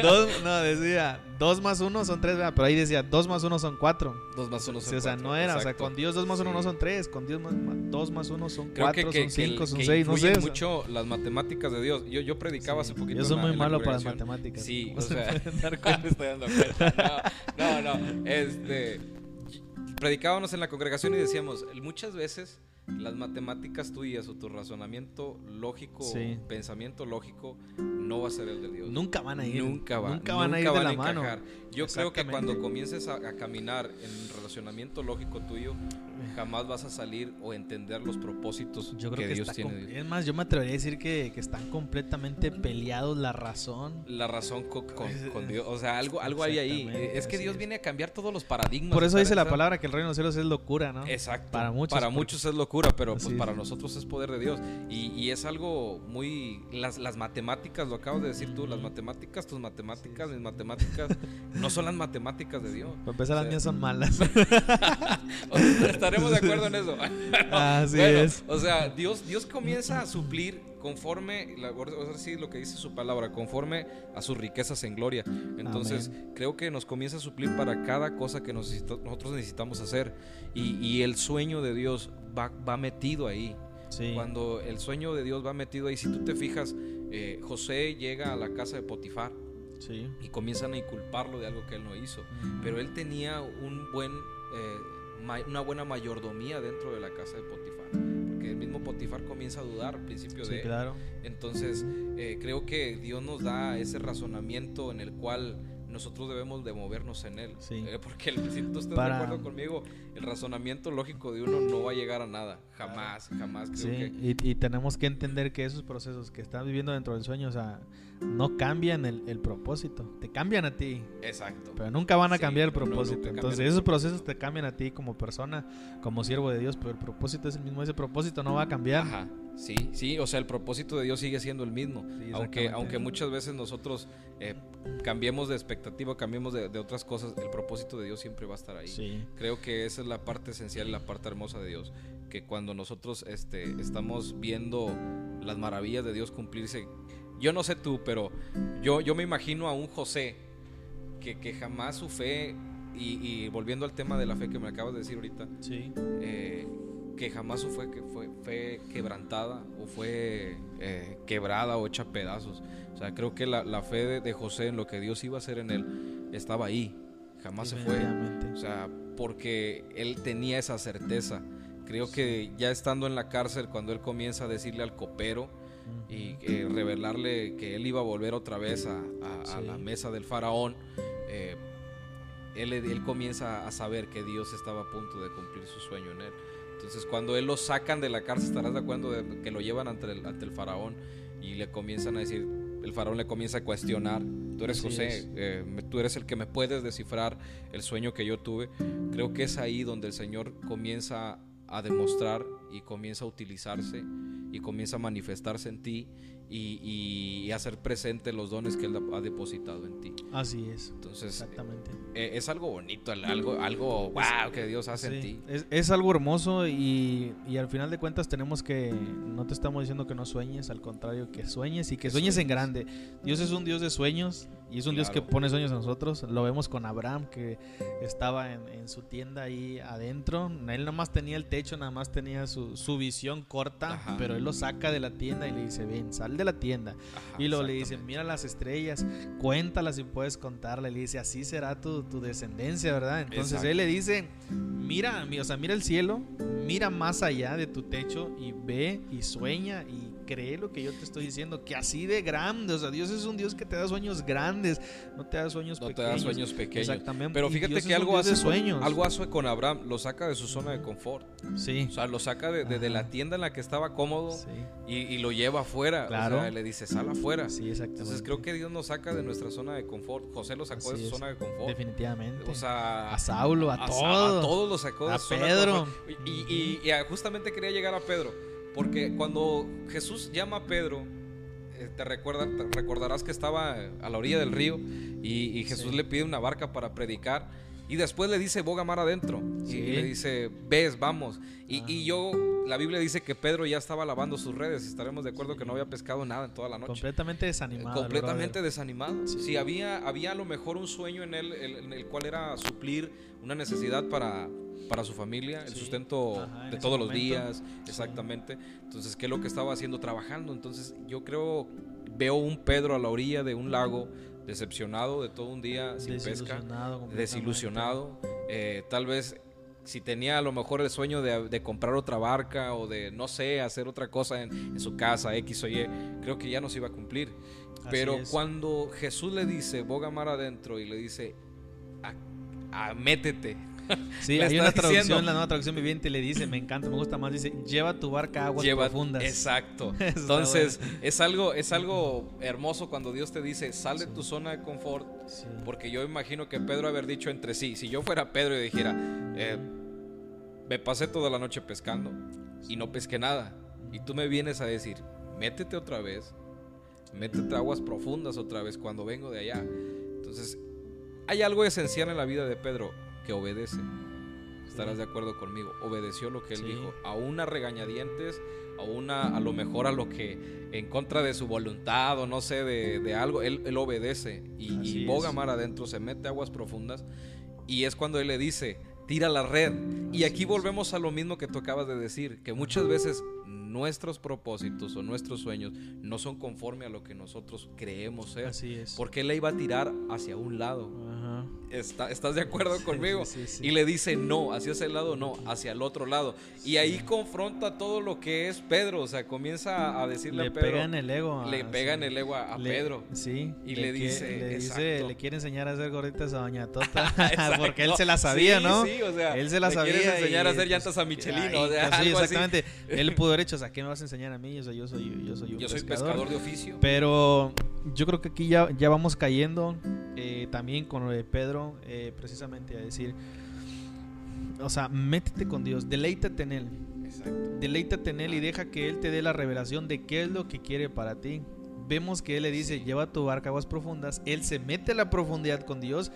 [LAUGHS] no, decía 2 más 1 son 3, pero ahí decía 2 más 1 son 4. 2 más 1 son 4. O sea, no era, o sea, con Dios 2 más 1 no son 3, con Dios 2 más 1 son 4, son 5, son 6, no sé. mucho las matemáticas de Dios. Yo, yo predicaba hace poquito. Yo soy muy malo para las matemáticas. Sí, [LAUGHS] o sea, [LAUGHS] estoy dando cuenta. No, no, no. Este predicábamos en la congregación y decíamos, muchas veces las matemáticas tuyas o tu razonamiento lógico, pensamiento lógico, no va a ser el de Dios. Nunca van a ir. Nunca, va, nunca van a ir de la mano. Yo creo que cuando comiences a, caminar en relacionamiento lógico tuyo, jamás vas a salir o entender los propósitos que, Dios tiene. Es más, yo me atrevería a decir que, están completamente peleados la razón. La razón con, Dios. O sea, algo, algo hay ahí. Es que Dios viene a cambiar todos los paradigmas. Por eso dice la palabra que el reino de los cielos es locura, ¿no? Exacto. Para muchos. Para muchos es locura, pero pues para nosotros es poder de Dios. Y, es algo muy... Las, las matemáticas, lo acabas de decir tú, las matemáticas, tus matemáticas, mis matemáticas, no son las matemáticas de Dios. Para empezar, las mías son malas. [LAUGHS] estaremos de acuerdo en eso. [LAUGHS] [LAUGHS] Así es. O sea, Dios, Dios comienza a suplir conforme, así lo que dice su palabra, conforme a sus riquezas en gloria. Entonces, creo que nos comienza a suplir para cada cosa que nosotros necesitamos hacer. Y, el sueño de Dios va, va metido ahí. Cuando el sueño de Dios va metido ahí, si tú te fijas, eh, José llega a la casa de Potifar. Y comienzan a inculparlo de algo que él no hizo. Pero él tenía un buen eh, una buena mayordomía dentro de la casa de Potifar. Porque el mismo Potifar comienza a dudar al principio de Claro. Entonces, eh, creo que Dios nos da ese razonamiento en el cual nosotros debemos de movernos en él. Eh, porque si tú estás de acuerdo conmigo, el razonamiento lógico de uno no va a llegar a nada. Jamás, jamás. Creo y, y, tenemos que entender que esos procesos que estás viviendo dentro del sueño, o sea, no cambian el, propósito. Te cambian a ti. Exacto. Pero nunca van a cambiar el propósito. Entonces, esos procesos te cambian a ti como persona, como siervo de Dios, pero el propósito es el mismo. Ese propósito no va a cambiar. Ajá. Sí, sí, o sea, el propósito de Dios sigue siendo el mismo. aunque, aunque muchas veces nosotros eh, cambiemos de expectativa, cambiemos de, otras cosas, el propósito de Dios siempre va a estar ahí. Creo que esa es la parte esencial y la parte hermosa de Dios. Que cuando nosotros este, estamos viendo las maravillas de Dios cumplirse, yo no sé tú, pero yo, yo me imagino a un José que, que jamás su fe, y, volviendo al tema de la fe que me acabas de decir ahorita, sí. Eh, que jamás su fe que fue, fue quebrantada o fue eh, quebrada o hecha pedazos. O sea, creo que la, la fe de, José en lo que Dios iba a hacer en él estaba ahí, jamás se fue. O sea, porque él tenía esa certeza. Creo que ya estando en la cárcel, cuando él comienza a decirle al copero y eh, revelarle que él iba a volver otra vez a, a, la mesa del faraón, eh, él, él comienza a saber que Dios estaba a punto de cumplir su sueño en él. Entonces, cuando él lo sacan de la cárcel, estarás de acuerdo de que lo llevan ante el, ante el faraón y le comienzan a decir, el faraón le comienza a cuestionar, tú eres José, eh, tú eres el que me puedes descifrar el sueño que yo tuve. Creo que es ahí donde el Señor comienza a demostrar y comienza a utilizarse y comienza a manifestarse en ti y, hacer presente los dones que Él ha depositado en ti. Así es. Entonces, Exactamente. Eh, es algo bonito, algo, algo wow que Dios hace en ti. Es, algo hermoso y, al final de cuentas tenemos que, no te estamos diciendo que no sueñes, al contrario, que sueñes y que, sueñes, en grande. Dios es un Dios de sueños y es un Dios que pone sueños en nosotros. Lo vemos con Abraham que estaba en, su tienda ahí adentro. Él nada más tenía el techo, nada más tenía su, visión corta, pero él lo saca de la tienda y le dice, ven, de la tienda. y luego le dice, mira las estrellas, cuéntalas si puedes contarle. Le dice, así será tu, tu descendencia, ¿verdad? Entonces él le dice, mira, o sea, mira el cielo, mira más allá de tu techo y ve y sueña y cree lo que yo te estoy diciendo, que así de grande, o sea, Dios es un Dios que te da sueños grandes, no te da sueños no pequeños. te da sueños pequeños. Exactamente. Pero fíjate que algo hace, sueños. algo hace con Abraham, lo saca de su zona de confort. Sí. O sea, lo saca de, la tienda en la que estaba cómodo y, lo lleva afuera. Claro. O sea, le dice, sal afuera. Sí, exactamente. Entonces creo que Dios nos saca de nuestra zona de confort. José lo sacó de su zona de confort. Definitivamente. O sea, a Saulo, a, todos. A todos lo sacó de a Pedro. Y, y justamente quería llegar a Pedro. Porque cuando Jesús llama a Pedro, eh, te, recuerda, recordarás que estaba a la orilla del río y, Jesús le pide una barca para predicar. Y después le dice, boga mar adentro. Y, le dice, ves, vamos. Y, y, ah. yo, la Biblia dice que Pedro ya estaba lavando sus redes. Estaremos de acuerdo que no había pescado nada en toda la noche. Completamente desanimado. completamente desanimado. Sí. había, había a lo mejor un sueño en él, en el cual era suplir una necesidad para, para su familia, el sustento de todos los días, exactamente. Entonces, ¿qué es lo que estaba haciendo? Trabajando. Entonces, yo creo, veo un Pedro a la orilla de un lago, decepcionado de todo un día sin pesca, desilusionado. Eh, tal vez si tenía a lo mejor el sueño de, comprar otra barca o de, no sé, hacer otra cosa en, su casa, X o Y, creo que ya no se iba a cumplir. Pero cuando Jesús le dice, boga mar adentro, y le dice, a, métete, Sí, hay una traducción, la nueva traducción viviente le dice, me encanta, me gusta más, dice, lleva tu barca a aguas profundas. Exacto. [LAUGHS] Entonces, es algo, es algo hermoso cuando Dios te dice, sal de tu zona de confort, porque yo imagino que Pedro haber dicho entre sí, si yo fuera Pedro y dijera, eh, me pasé toda la noche pescando y no pesqué nada, y tú me vienes a decir, métete otra vez, métete a aguas profundas otra vez cuando vengo de allá. Entonces, hay algo esencial en la vida de Pedro que obedece. Estarás de acuerdo conmigo. Obedeció lo que él dijo. A una regañadientes, a una, a lo mejor a lo que en contra de su voluntad o no sé, de, algo, él, él, obedece. Y, y boga mar adentro, se mete a aguas profundas. Y es cuando él le dice, tira la red. Y aquí volvemos a lo mismo que tú acabas de decir, que muchas veces nuestros propósitos o nuestros sueños no son conforme a lo que nosotros creemos ser. Así es. Porque él le iba a tirar hacia un lado. ¿Estás de acuerdo conmigo? y le dice, no, hacia ese lado no, hacia el otro lado. Y ahí confronta todo lo que es Pedro, o sea, comienza a decirle le a Pedro. Le pega en el ego. Le pega en el ego a, Pedro. Sí. Y le, dice, le, dice le quiere enseñar a hacer gorritas a Doña Tota. [LAUGHS] [LAUGHS] porque él se la sabía, ¿no? Sí, o sea, él se la sabía. Quiere enseñar a hacer llantas a Michelin, o sea, sí, exactamente. [LAUGHS] Él pudo haber hecho, o sea, ¿qué me vas a enseñar a mí? O sea, yo soy, yo soy un Yo soy pescador de oficio. Pero yo creo que aquí ya, ya vamos cayendo eh, también con lo de Pedro, eh, precisamente a decir, o sea, métete con Dios, deleítate en Él. Deleítate en Él y deja que Él te dé la revelación de qué es lo que quiere para ti. Vemos que Él le dice, lleva tu barca a aguas profundas. Él se mete a la profundidad con Dios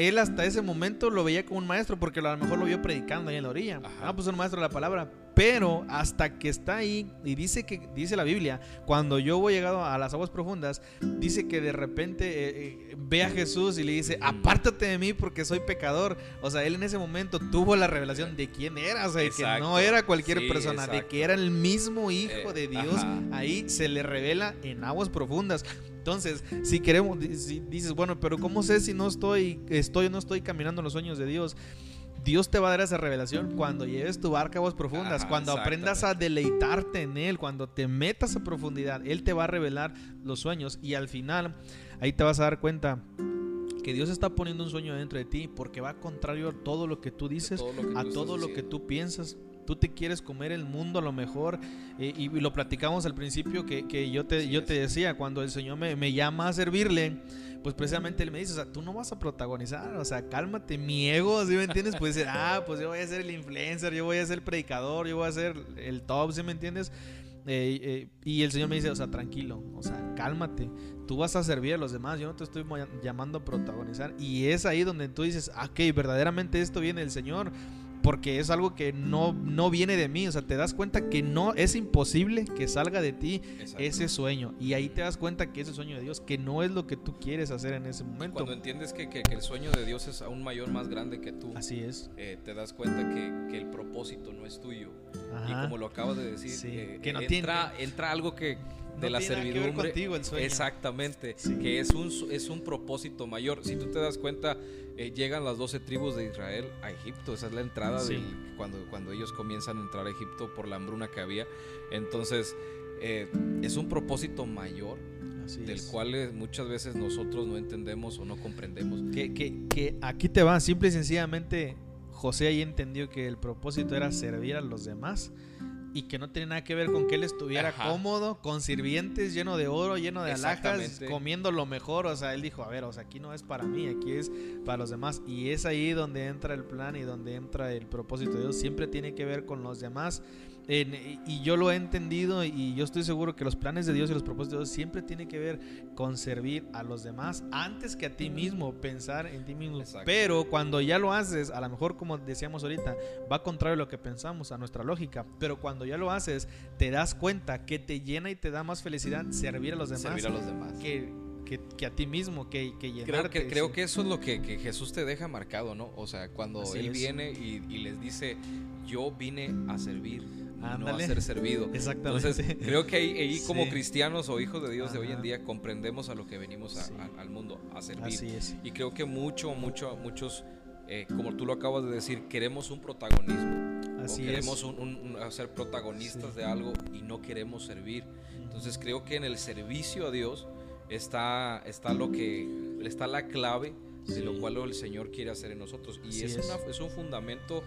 él hasta ese momento lo veía como un maestro porque a lo mejor lo vio predicando ahí en la orilla. Ah, pues un maestro de la palabra. Pero hasta que está ahí y dice que dice la Biblia, cuando yo voy llegado a las aguas profundas, dice que de repente eh, eh, ve a Jesús y le dice, "Apártate de mí porque soy pecador." O sea, él en ese momento tuvo la revelación de quién era, o sea, que no era cualquier persona, de que era el mismo hijo de eh, Dios. Ahí se le revela en aguas profundas. Entonces, si queremos, si dices, bueno, pero ¿cómo sé si no estoy, estoy o no estoy caminando en los sueños de Dios? Dios te va a dar esa revelación cuando lleves tu barca a aguas profundas, cuando aprendas a deleitarte en Él, cuando te metas a profundidad, Él te va a revelar los sueños y al final ahí te vas a dar cuenta que Dios está poniendo un sueño dentro de ti porque va contrario a todo lo que tú dices, a todo lo que tú piensas tú te quieres comer el mundo a lo mejor, eh, y, lo platicamos al principio que, yo, te, yo te decía, cuando el Señor me, me llama a servirle, pues precisamente él me dice, o sea, tú no vas a protagonizar, o sea, cálmate, mi ego, ¿sí me entiendes? Pues decir, ah, pues yo voy a ser el influencer, yo voy a ser el predicador, yo voy a ser el top, ¿sí me entiendes? Eh, eh, y el Señor me dice, o sea, tranquilo, o sea, cálmate, tú vas a servir a los demás, yo no te estoy llamando a protagonizar. Y es ahí donde tú dices, ah, ok, verdaderamente esto viene del Señor porque es algo que no, no viene de mí, o sea, te das cuenta que no es imposible que salga de ti ese sueño y ahí te das cuenta que ese sueño de Dios, que no es lo que tú quieres hacer en ese momento. Cuando entiendes que, que, el sueño de Dios es aún mayor, más grande que tú, así es, eh, te das cuenta que, que, el propósito no es tuyo y como lo acabas de decir, eh, que no entra, entra algo que de la servidumbre. contigo el sueño. Exactamente, que es un, es un propósito mayor. Si tú te das cuenta, eh, llegan las 12 tribus de Israel a Egipto. Esa es la entrada cuando, cuando ellos comienzan a entrar a Egipto por la hambruna que había. Entonces, eh, es un propósito mayor. del cual eh, muchas veces nosotros no entendemos o no comprendemos. Que, que, que aquí te va, simple y sencillamente, José ahí entendió que el propósito era servir a los demás y que no tiene nada que ver con que él estuviera cómodo, con sirvientes lleno de oro, lleno de alhajas, comiendo lo mejor. O sea, él dijo, a ver, o sea, aquí no es para mí, aquí es para los demás. Y es ahí donde entra el plan y donde entra el propósito de Dios. Siempre tiene que ver con los demás y yo lo he entendido y yo estoy seguro que los planes de Dios y los propósitos de Dios siempre tienen que ver con servir a los demás antes que a ti mismo, pensar en ti mismo. Pero cuando ya lo haces, a lo mejor como decíamos ahorita, va contrario a lo que pensamos, a nuestra lógica. Pero cuando ya lo haces, te das cuenta que te llena y te da más felicidad servir a los demás. Servir a los demás. Que, que, a ti mismo, que, que Creo que, creo que eso es lo que, Jesús te deja marcado, ¿no? O sea, cuando Él viene y, y les dice, yo vine a servir no a ser servido. Exactamente. Entonces, creo que ahí, [LAUGHS] como cristianos o hijos de Dios de hoy en día comprendemos a lo que venimos al mundo, a servir. Y creo que mucho, mucho, muchos, eh, como tú lo acabas de decir, queremos un protagonismo. Así queremos un, ser protagonistas de algo y no queremos servir. Entonces creo que en el servicio a Dios está, está lo que está la clave de lo cual el Señor quiere hacer en nosotros. Y es, es un fundamento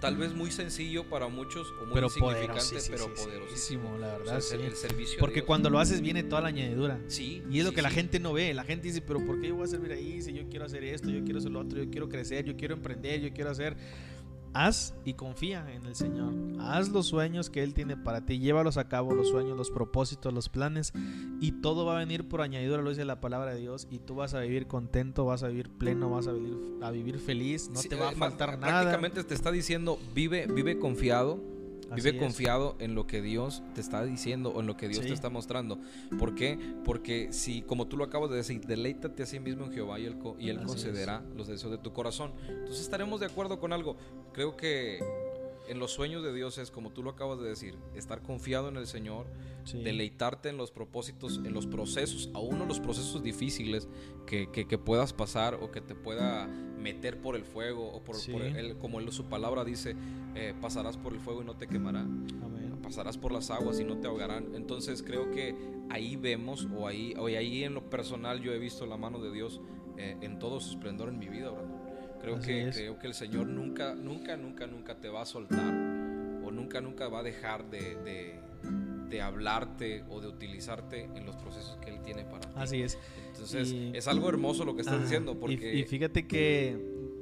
tal vez muy sencillo para muchos o muy pero insignificante, pero poderosísimo. La verdad, el servicio Porque cuando lo haces viene toda la añadidura. Sí. Y es lo que la gente no ve. La gente dice, pero ¿por qué yo voy a servir ahí si yo quiero hacer esto, yo quiero hacer lo otro, yo quiero crecer, yo quiero emprender, yo quiero hacer haz y confía en el Señor. Haz los sueños que Él tiene para ti. Llévalos a cabo, los sueños, los propósitos, los planes. Y todo va a venir por añadidura, lo dice la palabra de Dios. Y tú vas a vivir contento, vas a vivir pleno, vas a vivir, a vivir feliz. No te va a faltar nada. Prácticamente te está diciendo, vive, vive confiado Vive confiado en lo que Dios te está diciendo o en lo que Dios te está mostrando. ¿Por qué? Porque si, como tú lo acabas de decir, deleítate a sí mismo en Jehová y Él, y él concederá los deseos de tu corazón. Entonces estaremos de acuerdo con algo. Creo que en los sueños de Dios es, como tú lo acabas de decir, estar confiado en el Señor, deleitarte en los propósitos, en los procesos, aún en los procesos difíciles que, que, puedas pasar o que te pueda meter por el fuego o por, él, como él, su palabra dice, eh, pasarás por el fuego y no te quemará. Pasarás por las aguas y no te ahogarán. Entonces creo que ahí vemos, o ahí, o ahí en lo personal yo he visto la mano de Dios eh, en todo su esplendor en mi vida, Creo que, creo que el Señor nunca, nunca, nunca, nunca te va a soltar o nunca, nunca va a dejar de, de, hablarte o de utilizarte en los procesos que Él tiene para ti. Así es. Entonces, es algo hermoso lo que estás diciendo. Porque... Y, fíjate que,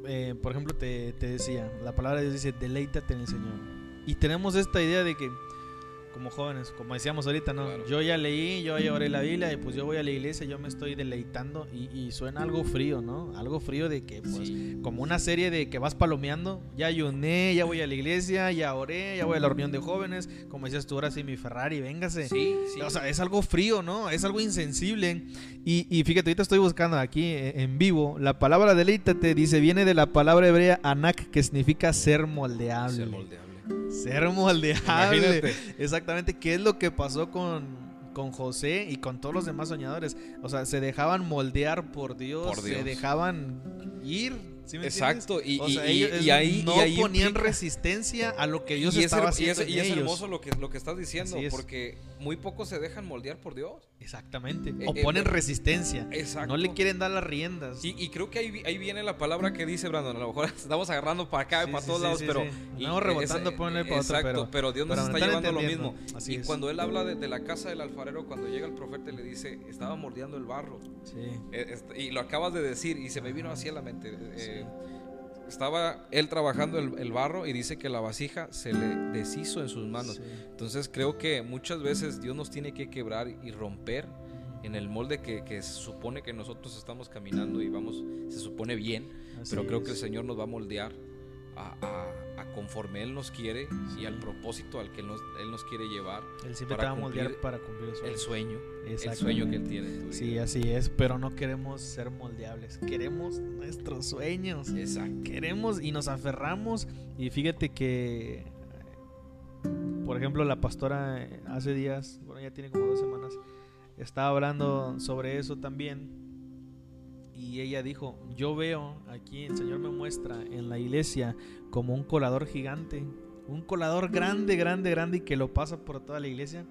eh, por ejemplo, te, te decía, la palabra de Dios dice, deleítate en el Señor. Y tenemos esta idea de que como jóvenes, como decíamos ahorita, ¿no? Yo ya leí, yo ya oré la Biblia y pues yo voy a la iglesia, yo me estoy deleitando y, suena algo frío, ¿no? Algo frío de que, pues, como una serie de que vas palomeando, ya ayuné, ya voy a la iglesia, ya oré, ya voy a la reunión de jóvenes, como decías tú ahora sí, mi Ferrari, véngase. Sí, sí. O sea, es algo frío, ¿no? Es algo insensible. Y, y fíjate, ahorita estoy buscando aquí eh, en vivo, la palabra deleítate dice, viene de la palabra hebrea anak, que significa ser moldeable. Ser moldeable. Ser moldeable. Exactamente, ¿qué es lo que pasó con, con José y con todos los demás soñadores? O sea, se dejaban moldear por Dios, se dejaban ir Exacto, y, ahí no ponían resistencia a lo que Dios estaba haciendo. Y es, hermoso lo que, lo que estás diciendo, porque muy pocos se dejan moldear por Dios. Exactamente. Eh, o eh, ponen resistencia. Exacto. No le quieren dar las riendas. Y, creo que ahí, ahí, viene la palabra que dice Brandon. A lo mejor [LAUGHS] estamos agarrando para acá y para todos lados, pero. No rebotando, ponle para otro. Exacto, pero, Dios nos está llevando lo mismo. y cuando él habla de, la casa del alfarero, cuando llega el profeta, le dice: Estaba mordiendo el barro. Sí. Eh, y lo acabas de decir, y se me vino así a la mente estaba él trabajando el, barro y dice que la vasija se le deshizo en sus manos. Entonces creo que muchas veces Dios nos tiene que quebrar y romper en el molde que, se supone que nosotros estamos caminando y vamos, se supone bien, pero creo que el Señor nos va a moldear a, conforme Él nos quiere y al propósito al que Él nos quiere llevar. Él siempre para te va a moldear para cumplir el sueño. El sueño que Él tiene. sí, así es, pero no queremos ser moldeables, queremos nuestros sueños. Exacto. Queremos y nos aferramos y fíjate que, por ejemplo, la pastora eh, hace días, bueno, ya tiene como dos semanas, estaba hablando sobre eso también y ella dijo, yo veo aquí, el Señor me muestra en la iglesia como un colador gigante, un colador grande, grande, grande y que lo pasa por toda la iglesia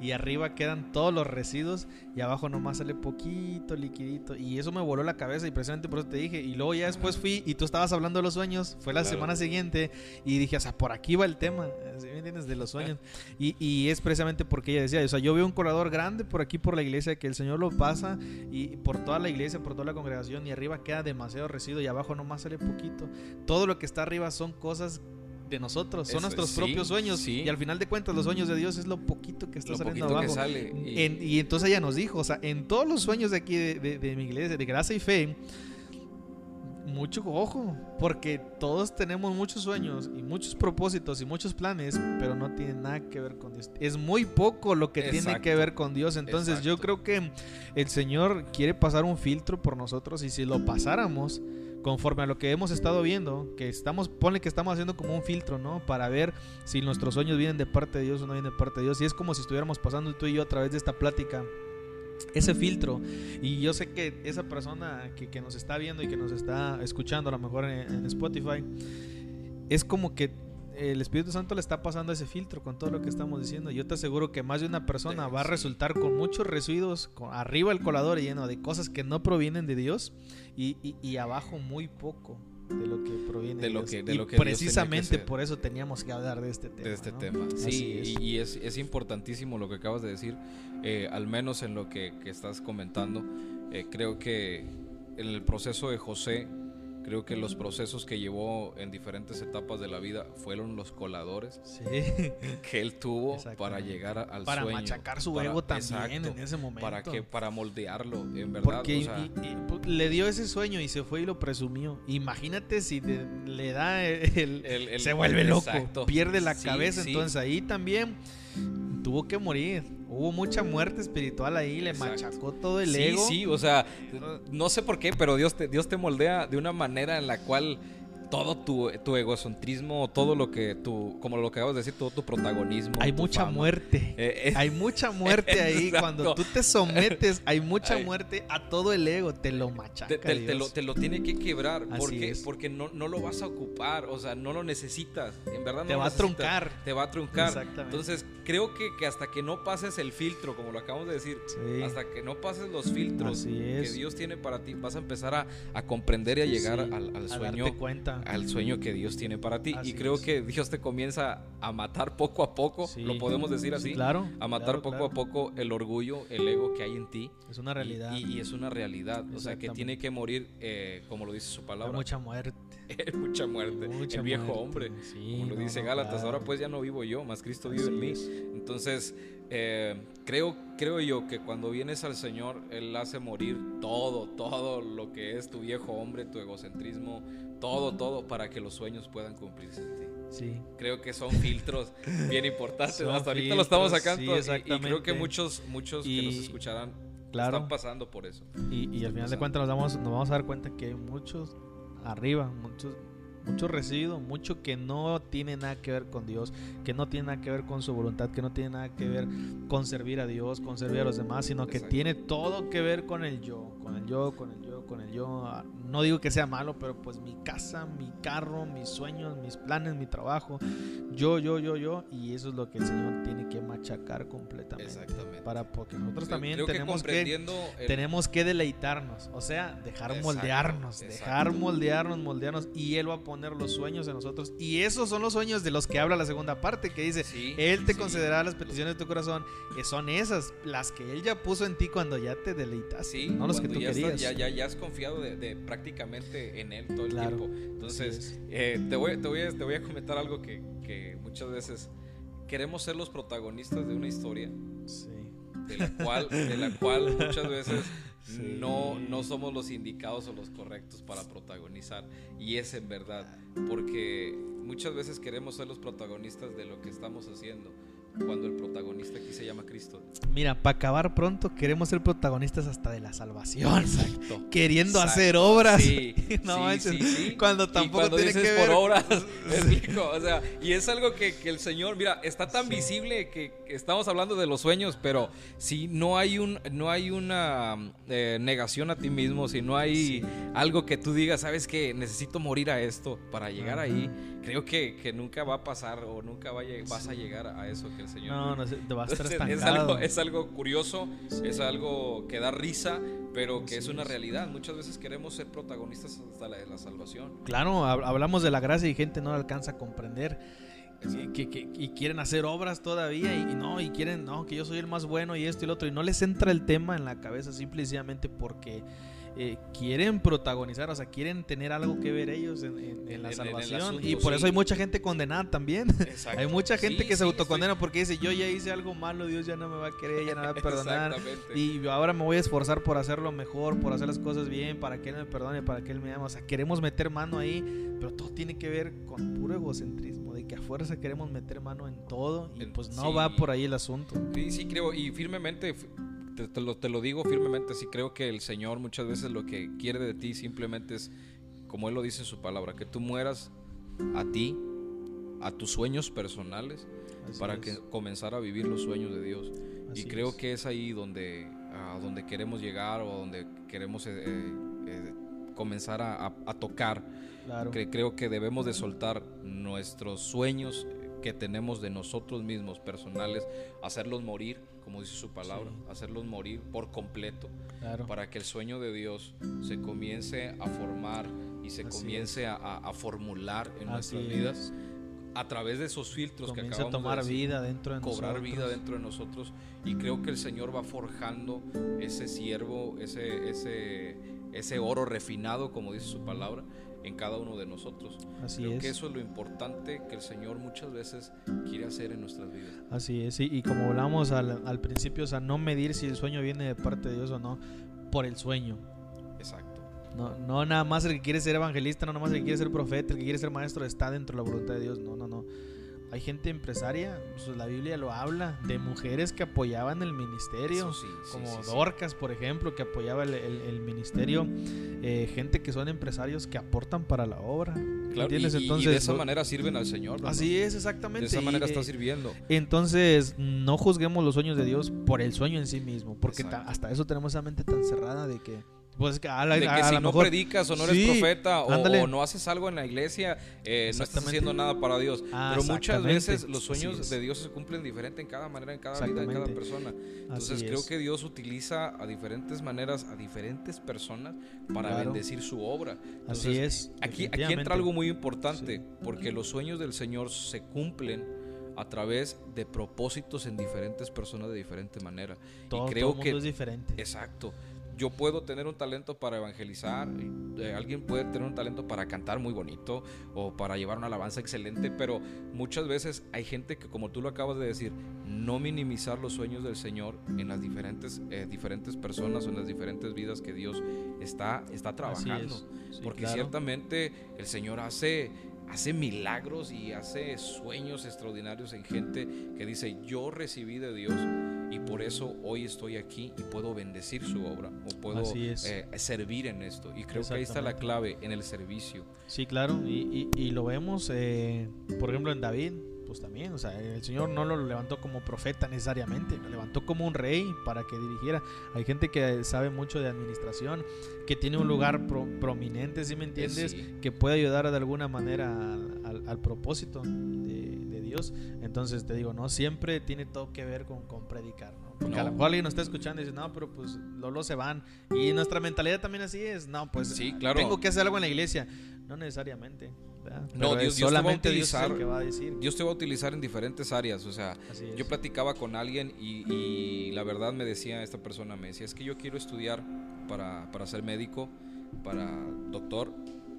y arriba quedan todos los residuos y abajo nomás sale poquito liquidito. Y eso me voló la cabeza y precisamente por eso te dije. Y luego ya después fui y tú estabas hablando de los sueños. Fue la semana siguiente y dije o sea por aquí va el tema. Me entiendes? de los sueños. [LAUGHS] Y, y, es precisamente porque ella decía o sea yo veo un colador grande por aquí por la iglesia que el Señor lo pasa y por toda la iglesia por toda la congregación y arriba queda demasiado residuo y abajo nomás sale poquito. Todo lo que está arriba son cosas de nosotros, son nuestros propios sueños. Y al final de cuentas, los sueños de Dios es lo poquito que está saliendo abajo. y... entonces ella nos dijo, o sea, en todos los sueños de aquí de, mi iglesia, de gracia y fe, mucho ojo, porque todos tenemos muchos sueños y muchos propósitos y muchos planes, pero no tienen nada que ver con Dios. Es muy poco lo que tiene que ver con Dios. Entonces yo creo que el Señor quiere pasar un filtro por nosotros y si lo pasáramos, conforme a lo que hemos estado viendo, que estamos, ponle que estamos haciendo como un filtro, ¿no? Para ver si nuestros sueños vienen de parte de Dios o no vienen de parte de Dios. Y es como si estuviéramos pasando tú y yo a través de esta plática ese filtro. Y yo sé que esa persona que, nos está viendo y que nos está escuchando, a lo mejor en Spotify, es como que el Espíritu Santo le está pasando ese filtro con todo lo que estamos diciendo. Yo te aseguro que más de una persona va a resultar con muchos residuos, con arriba el colador lleno de cosas que no provienen de Dios y, abajo muy poco de lo que proviene de, lo Que, de lo que precisamente por eso teníamos que hablar de este tema. De este tema, sí, y, es, importantísimo lo que acabas de decir, eh, al menos en lo que, estás comentando. Eh, creo que en el proceso de José Creo que los procesos que llevó en diferentes etapas de la vida fueron los coladores [LAUGHS] que él tuvo para llegar al para sueño. Para machacar su ego también en ese momento. Para, que, para moldearlo, en verdad. Porque pues, le dio ese sueño y se fue y lo presumió. Imagínate si le da el, se vuelve loco, pierde la cabeza. Entonces ahí también tuvo que morir. Hubo mucha muerte espiritual ahí, le machacó todo el ego. Sí, sí, o sea, no sé por qué, pero Dios te, Dios te moldea de una manera en la cual todo tu, tu egocentrismo, todo lo que tú, como lo que acabas de decir, todo tu protagonismo. Hay mucha muerte. Eh, eh, hay mucha muerte ahí. [LAUGHS] Cuando tú te sometes, hay mucha muerte a todo el ego. Te lo machaca. Te, lo, te lo, tiene que quebrar. porque, porque no, no, lo vas a ocupar. O sea, no lo necesitas. En verdad no Te va a truncar. Te va a truncar. Exactamente. Entonces, creo que, que, hasta que no pases el filtro, como lo acabamos de decir, hasta que no pases los filtros que Dios tiene para ti, vas a empezar a, a comprender y a llegar al, al, sueño. cuenta al sueño que Dios tiene para ti. y creo que Dios te comienza a matar poco a poco, lo podemos decir así. claro. A matar poco a poco el orgullo, el ego que hay en ti. Es una realidad. Y, es una realidad. O sea, que tiene que morir, eh, como lo dice su palabra. mucha muerte. [LAUGHS] mucha muerte. el viejo hombre. como lo dice Gálatas. Ahora pues ya no vivo yo, más Cristo vive en mí. Entonces, eh, creo, creo yo que cuando vienes al Señor, Él hace morir todo, todo lo que es tu viejo hombre, tu egocentrismo, todo, todo para que los sueños puedan cumplirse en ti. Sí. Creo que son filtros [LAUGHS] bien importantes. Hasta ahorita lo estamos sacando y, creo que muchos, muchos que nos escucharán están pasando por eso. Y, al final de cuentas nos, nos vamos a dar cuenta que hay muchos arriba, muchos mucho residuo, mucho que no tiene nada que ver con Dios, que no tiene nada que ver con su voluntad, que no tiene nada que ver con servir a Dios, con servir a los demás, sino que tiene todo que ver con el yo, con el yo, con el yo, con el yo. No digo que sea malo, pero pues mi casa, mi carro, mis sueños, mis planes, mi trabajo, yo, yo, yo, yo, y eso es lo que el Señor tiene que machacar completamente. Exactamente. Para porque nosotros también tenemos que, tenemos que deleitarnos, o sea, dejar moldearnos, dejar moldearnos, moldearnos, y Él va a poner los sueños en nosotros. Y esos son los sueños de los que habla la segunda parte, que dice, Él te concederá las peticiones de tu corazón, que son esas, las que Él ya puso en ti cuando ya te deleitas, no los que tú ya querías. ya, ya, has confiado de, prácticamente en Él todo el tiempo. Entonces, eh, te, voy, te, voy a, te voy a comentar algo que, que muchas veces queremos ser los protagonistas de una historia. De la cual, de la cual muchas veces [LAUGHS] no, no somos los indicados o los correctos para protagonizar. Y es en verdad, porque muchas veces queremos ser los protagonistas de lo que estamos haciendo cuando el protagonista aquí se llama Cristo. Mira, para acabar pronto, queremos ser protagonistas hasta de la salvación. Exacto. [LAUGHS] Queriendo hacer obras. Sí, [LAUGHS] no sí, sí, Cuando tampoco tiene que ver. por obras, [LAUGHS] o sea, y es algo que, el Señor, mira, está tan visible que, estamos hablando de los sueños, pero si no hay un, no hay una eh, negación a ti mismo, si no hay algo que tú digas, sabes que necesito morir a esto para llegar ahí, creo que, que, nunca va a pasar o nunca vas a llegar a eso que el Señor. No, no, te va a estar Es algo, es algo curioso, es algo que da risa, pero que es una realidad. Muchas veces queremos ser protagonistas hasta la de la salvación. Claro, hablamos de la gracia y gente no alcanza a comprender. Que, que, y quieren hacer obras todavía y, no, y quieren, no, que yo soy el más bueno y esto y lo otro, y no les entra el tema en la cabeza simplemente porque eh, quieren protagonizar, o sea, quieren tener algo que ver ellos en, la salvación. y por eso hay mucha gente condenada también. [LAUGHS] hay mucha gente que se autocondena porque dice, yo ya hice algo malo, Dios ya no me va a querer, ya no me va a perdonar. y ahora me voy a esforzar por hacerlo mejor, por hacer las cosas bien, para que Él me perdone, para que Él me ame. O sea, queremos meter mano ahí, pero todo tiene que ver con puro egocentrismo, de que a fuerza queremos meter mano en todo y pues no va por ahí el asunto. Sí, sí, creo, y firmemente te, lo, te, lo, digo firmemente, sí creo que el Señor muchas veces lo que quiere de ti simplemente es, como Él lo dice en su palabra, que tú mueras a ti, a tus sueños personales, para que comenzar a vivir los sueños de Dios. y creo que es ahí donde, a donde queremos llegar o donde queremos eh, eh, eh, comenzar a, a, tocar. Claro. creo que debemos de soltar nuestros sueños que tenemos de nosotros mismos personales, hacerlos morir como dice su palabra, hacerlos morir por completo, para que el sueño de Dios se comience a formar y se comience a, formular en nuestras vidas a través de esos filtros que acabamos a tomar vida dentro de cobrar vida dentro de nosotros. Y creo que el Señor va forjando ese siervo, ese, ese, ese oro refinado, como dice su palabra, en cada uno de nosotros. Así Creo que eso es lo importante que el Señor muchas veces quiere hacer en nuestras vidas. Así es, y, como hablamos al, al, principio, o sea, no medir si el sueño viene de parte de Dios o no, por el sueño. Exacto. No, no nada más el que quiere ser evangelista, no nada más el que quiere ser profeta, el que quiere ser maestro está dentro de la voluntad de Dios. No, no, no. Hay gente empresaria, pues la Biblia lo habla, de mujeres que apoyaban el ministerio, como Dorcas, por ejemplo, que apoyaba el, ministerio, eh, gente que son empresarios que aportan para la obra. Claro, y, Entonces, de esa manera sirven al Señor. Así es, exactamente. De esa manera está sirviendo. Entonces, no juzguemos los sueños de Dios por el sueño en sí mismo, porque hasta eso tenemos esa mente tan cerrada de que pues que, a la, de que si no predicas o no eres profeta o, no haces algo en la iglesia, eh, no estás haciendo nada para Dios. Ah, Pero muchas veces los sueños de Dios se cumplen diferente en cada manera, en cada vida, en cada persona. Entonces creo que Dios utiliza a diferentes maneras a diferentes personas para bendecir su obra. Así es. Aquí, aquí entra algo muy importante, porque los sueños del Señor se cumplen a través de propósitos en diferentes personas de diferente manera. Todo, y creo que es diferente. Exacto yo puedo tener un talento para evangelizar, eh, alguien puede tener un talento para cantar muy bonito o para llevar una alabanza excelente, pero muchas veces hay gente que, como tú lo acabas de decir, no minimizar los sueños del Señor en las diferentes, eh, diferentes personas o en las diferentes vidas que Dios está, está trabajando. Porque ciertamente el Señor hace, hace milagros y hace sueños extraordinarios en gente que dice, yo recibí de Dios y por eso hoy estoy aquí y puedo bendecir su obra o puedo eh, servir en esto. Y creo que ahí está la clave en el servicio. Sí, claro, y, y, lo vemos, eh, por ejemplo, en David pues también, o sea, el Señor no lo levantó como profeta necesariamente, lo levantó como un rey para que dirigiera. Hay gente que sabe mucho de administración, que tiene un lugar prominente, si me entiendes, que puede ayudar de alguna manera al, propósito de, Dios. Entonces te digo, no siempre tiene todo que ver con, con predicar, ¿no? Porque a lo mejor alguien nos está escuchando y dice, no, pero pues los se van. Y nuestra mentalidad también así es, no, pues sí, claro. tengo que hacer algo en la iglesia. No necesariamente. No, Dios, solamente Dios te va a utilizar. va a decir. Dios te va a utilizar en diferentes áreas. O sea, yo platicaba con alguien y, la verdad me decía esta persona, me decía, es que yo quiero estudiar para, para ser médico, para doctor.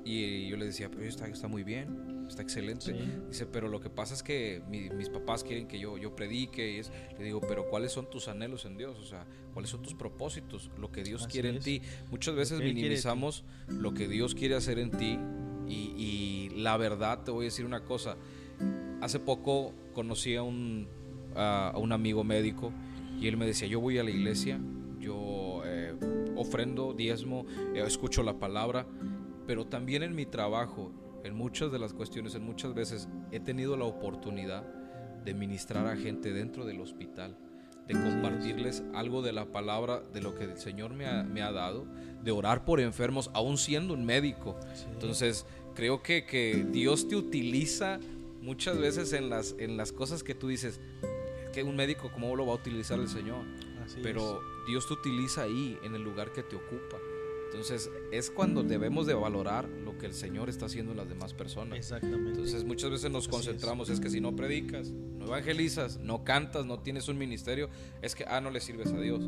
Y yo le decía, pero está, está muy bien, está excelente. Dice, pero lo que pasa es que mis papás quieren que yo, yo predique. Y es, le digo, pero ¿cuáles son tus anhelos en Dios? O sea, ¿cuáles son tus propósitos? Lo que Dios quiere en ti. Muchas veces minimizamos lo que Dios quiere hacer en ti y, la verdad, te voy a decir una cosa. Hace poco conocí a un, a, un amigo médico y él me decía, yo voy a la iglesia, yo eh, ofrendo, diezmo, eh, escucho la palabra, pero también en mi trabajo, en muchas de las cuestiones, en muchas veces he tenido la oportunidad de ministrar a gente dentro del hospital de compartirles algo de la palabra, de lo que el Señor me ha, me ha dado, de orar por enfermos, aún siendo un médico. Entonces, creo que, que, Dios te utiliza muchas veces en las, en las cosas que tú dices, que un médico, ¿cómo lo va a utilizar el Señor? Pero Dios te utiliza ahí, en el lugar que te ocupa. Entonces es cuando debemos de valorar lo que el Señor está haciendo en las demás personas. Exactamente. Entonces muchas veces nos concentramos, es. que si no predicas, no evangelizas, no cantas, no tienes un ministerio, es que, ah, no le sirves a Dios.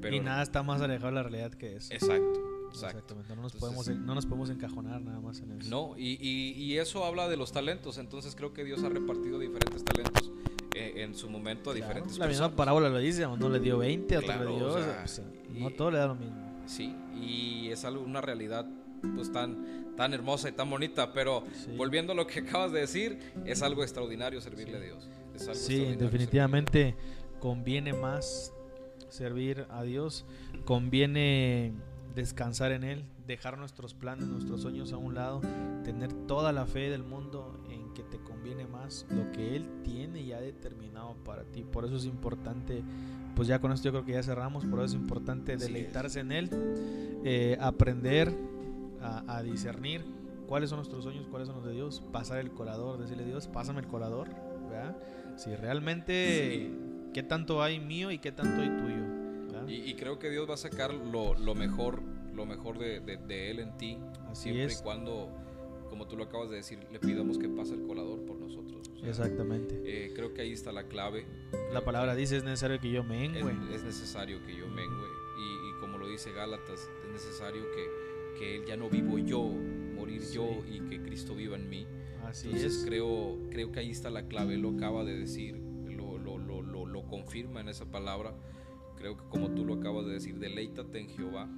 Pero, y nada está más alejado de la realidad que eso. Exacto. Exactamente, no nos, podemos, no nos podemos encajonar nada más en eso. No, y, y, eso habla de los talentos, entonces creo que Dios ha repartido diferentes talentos eh, en su momento a diferentes la misma parábola lo dice, uno le dio 20, otro le dio... no todo le da lo mismo. Sí, y es algo, una realidad pues tan, tan hermosa y tan bonita, pero volviendo a lo que [LAUGHS] acabas de decir, es algo extraordinario servirle a Dios. sí, definitivamente conviene más servir a Dios, conviene descansar en Él, dejar nuestros planes, nuestros sueños a un lado, tener toda la fe del mundo en que te conviene más lo que Él tiene y ha determinado para ti. Por eso es importante pues ya con esto yo creo que ya cerramos, por eso es importante deleitarse en él, eh, aprender a, discernir cuáles son nuestros sueños, cuáles son los de Dios, pasar el colador, decirle a Dios, pásame el colador, ¿verdad? Si realmente, qué tanto hay mío y qué tanto hay tuyo. Y, creo que Dios va a sacar lo, lo mejor, lo mejor de, de, Él en ti, siempre y cuando, como tú lo acabas de decir, le pidamos que pase el colador por nosotros. Exactamente. Eh, creo que ahí está la clave. La palabra dice es necesario que yo mengue. Es, es necesario que yo mengue. Y, y, como lo dice Gálatas, es necesario que, que Él ya no vivo yo, morir yo y que Cristo viva en mí. Así Entonces, es. Creo, creo que ahí está la clave. lo acaba de decir, lo, lo, lo, lo, lo confirma en esa palabra. Creo que como tú lo acabas de decir, deleítate en Jehová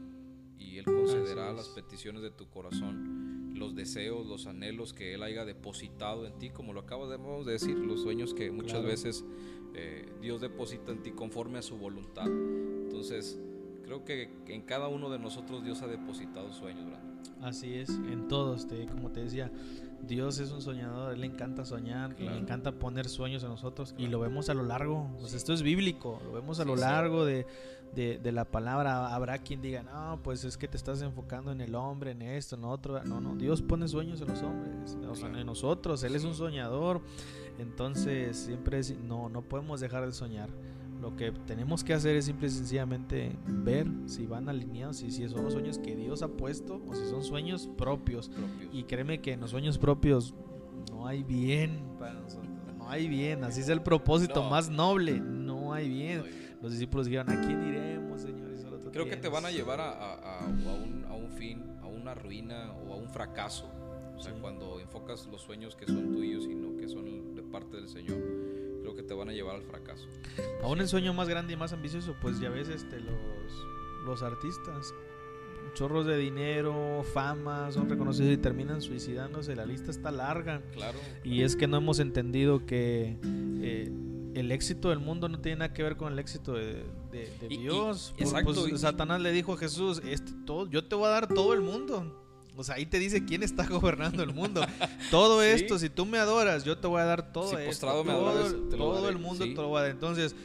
y Él concederá las peticiones de tu corazón los deseos, los anhelos que Él haya depositado en ti, como lo acabamos de decir, los sueños que muchas veces eh, Dios deposita en ti conforme a su voluntad. Entonces, creo que en cada uno de nosotros Dios ha depositado sueños, Así es, en todos, te, como te decía, Dios es un soñador, Él le encanta soñar, le encanta poner sueños en nosotros y lo vemos a lo largo, pues esto es bíblico, lo vemos a lo largo de, de, la palabra. Habrá quien diga, no, pues es que te estás enfocando en el hombre, en esto, en otro. No, no, Dios pone sueños en los hombres, en nosotros, Él es un soñador. Entonces, siempre es, no, no podemos dejar de soñar. Lo que tenemos que hacer es simple y sencillamente ver si van alineados y si son los sueños que Dios ha puesto o si son sueños propios. Y créeme que en los sueños propios no hay bien para nosotros. No hay bien. Así es el propósito más noble. No hay bien. Los discípulos dijeron, ¿a quién iremos, Señor? Creo que te van a llevar a, un, a un fin, a una ruina o a un fracaso. O sea, cuando enfocas los sueños que son tuyos y no que son de parte del Señor creo que te van a llevar al fracaso. Aún el sueño más grande y más ambicioso, pues ya ves este, los, los artistas, chorros de dinero, fama, son reconocidos y terminan suicidándose. La lista está larga. Claro. Y es que no hemos entendido que eh, el éxito del mundo no tiene nada que ver con el éxito de, Dios. exacto. Pues, Satanás le dijo a Jesús, este, todo, yo te voy a dar todo el mundo. O sea, ahí te dice quién está [LAUGHS] gobernando el mundo. [LAUGHS] todo esto, si tú me adoras, yo te voy a dar todo esto. todo, el mundo te lo voy a dar. Entonces,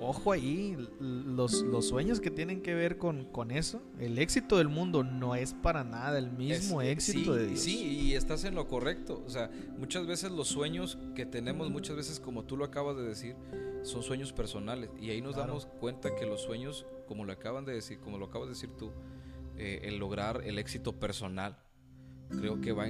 ojo ahí, los, los sueños que tienen que ver con, con, eso, el éxito del mundo no es para nada el mismo éxito de Dios. Sí, y estás en lo correcto. O sea, muchas veces los sueños que tenemos, muchas veces como tú lo acabas de decir, son sueños personales. Y ahí nos damos cuenta que los sueños, como lo acaban de decir, como lo acabas de decir tú, eh, el lograr el éxito personal, creo que va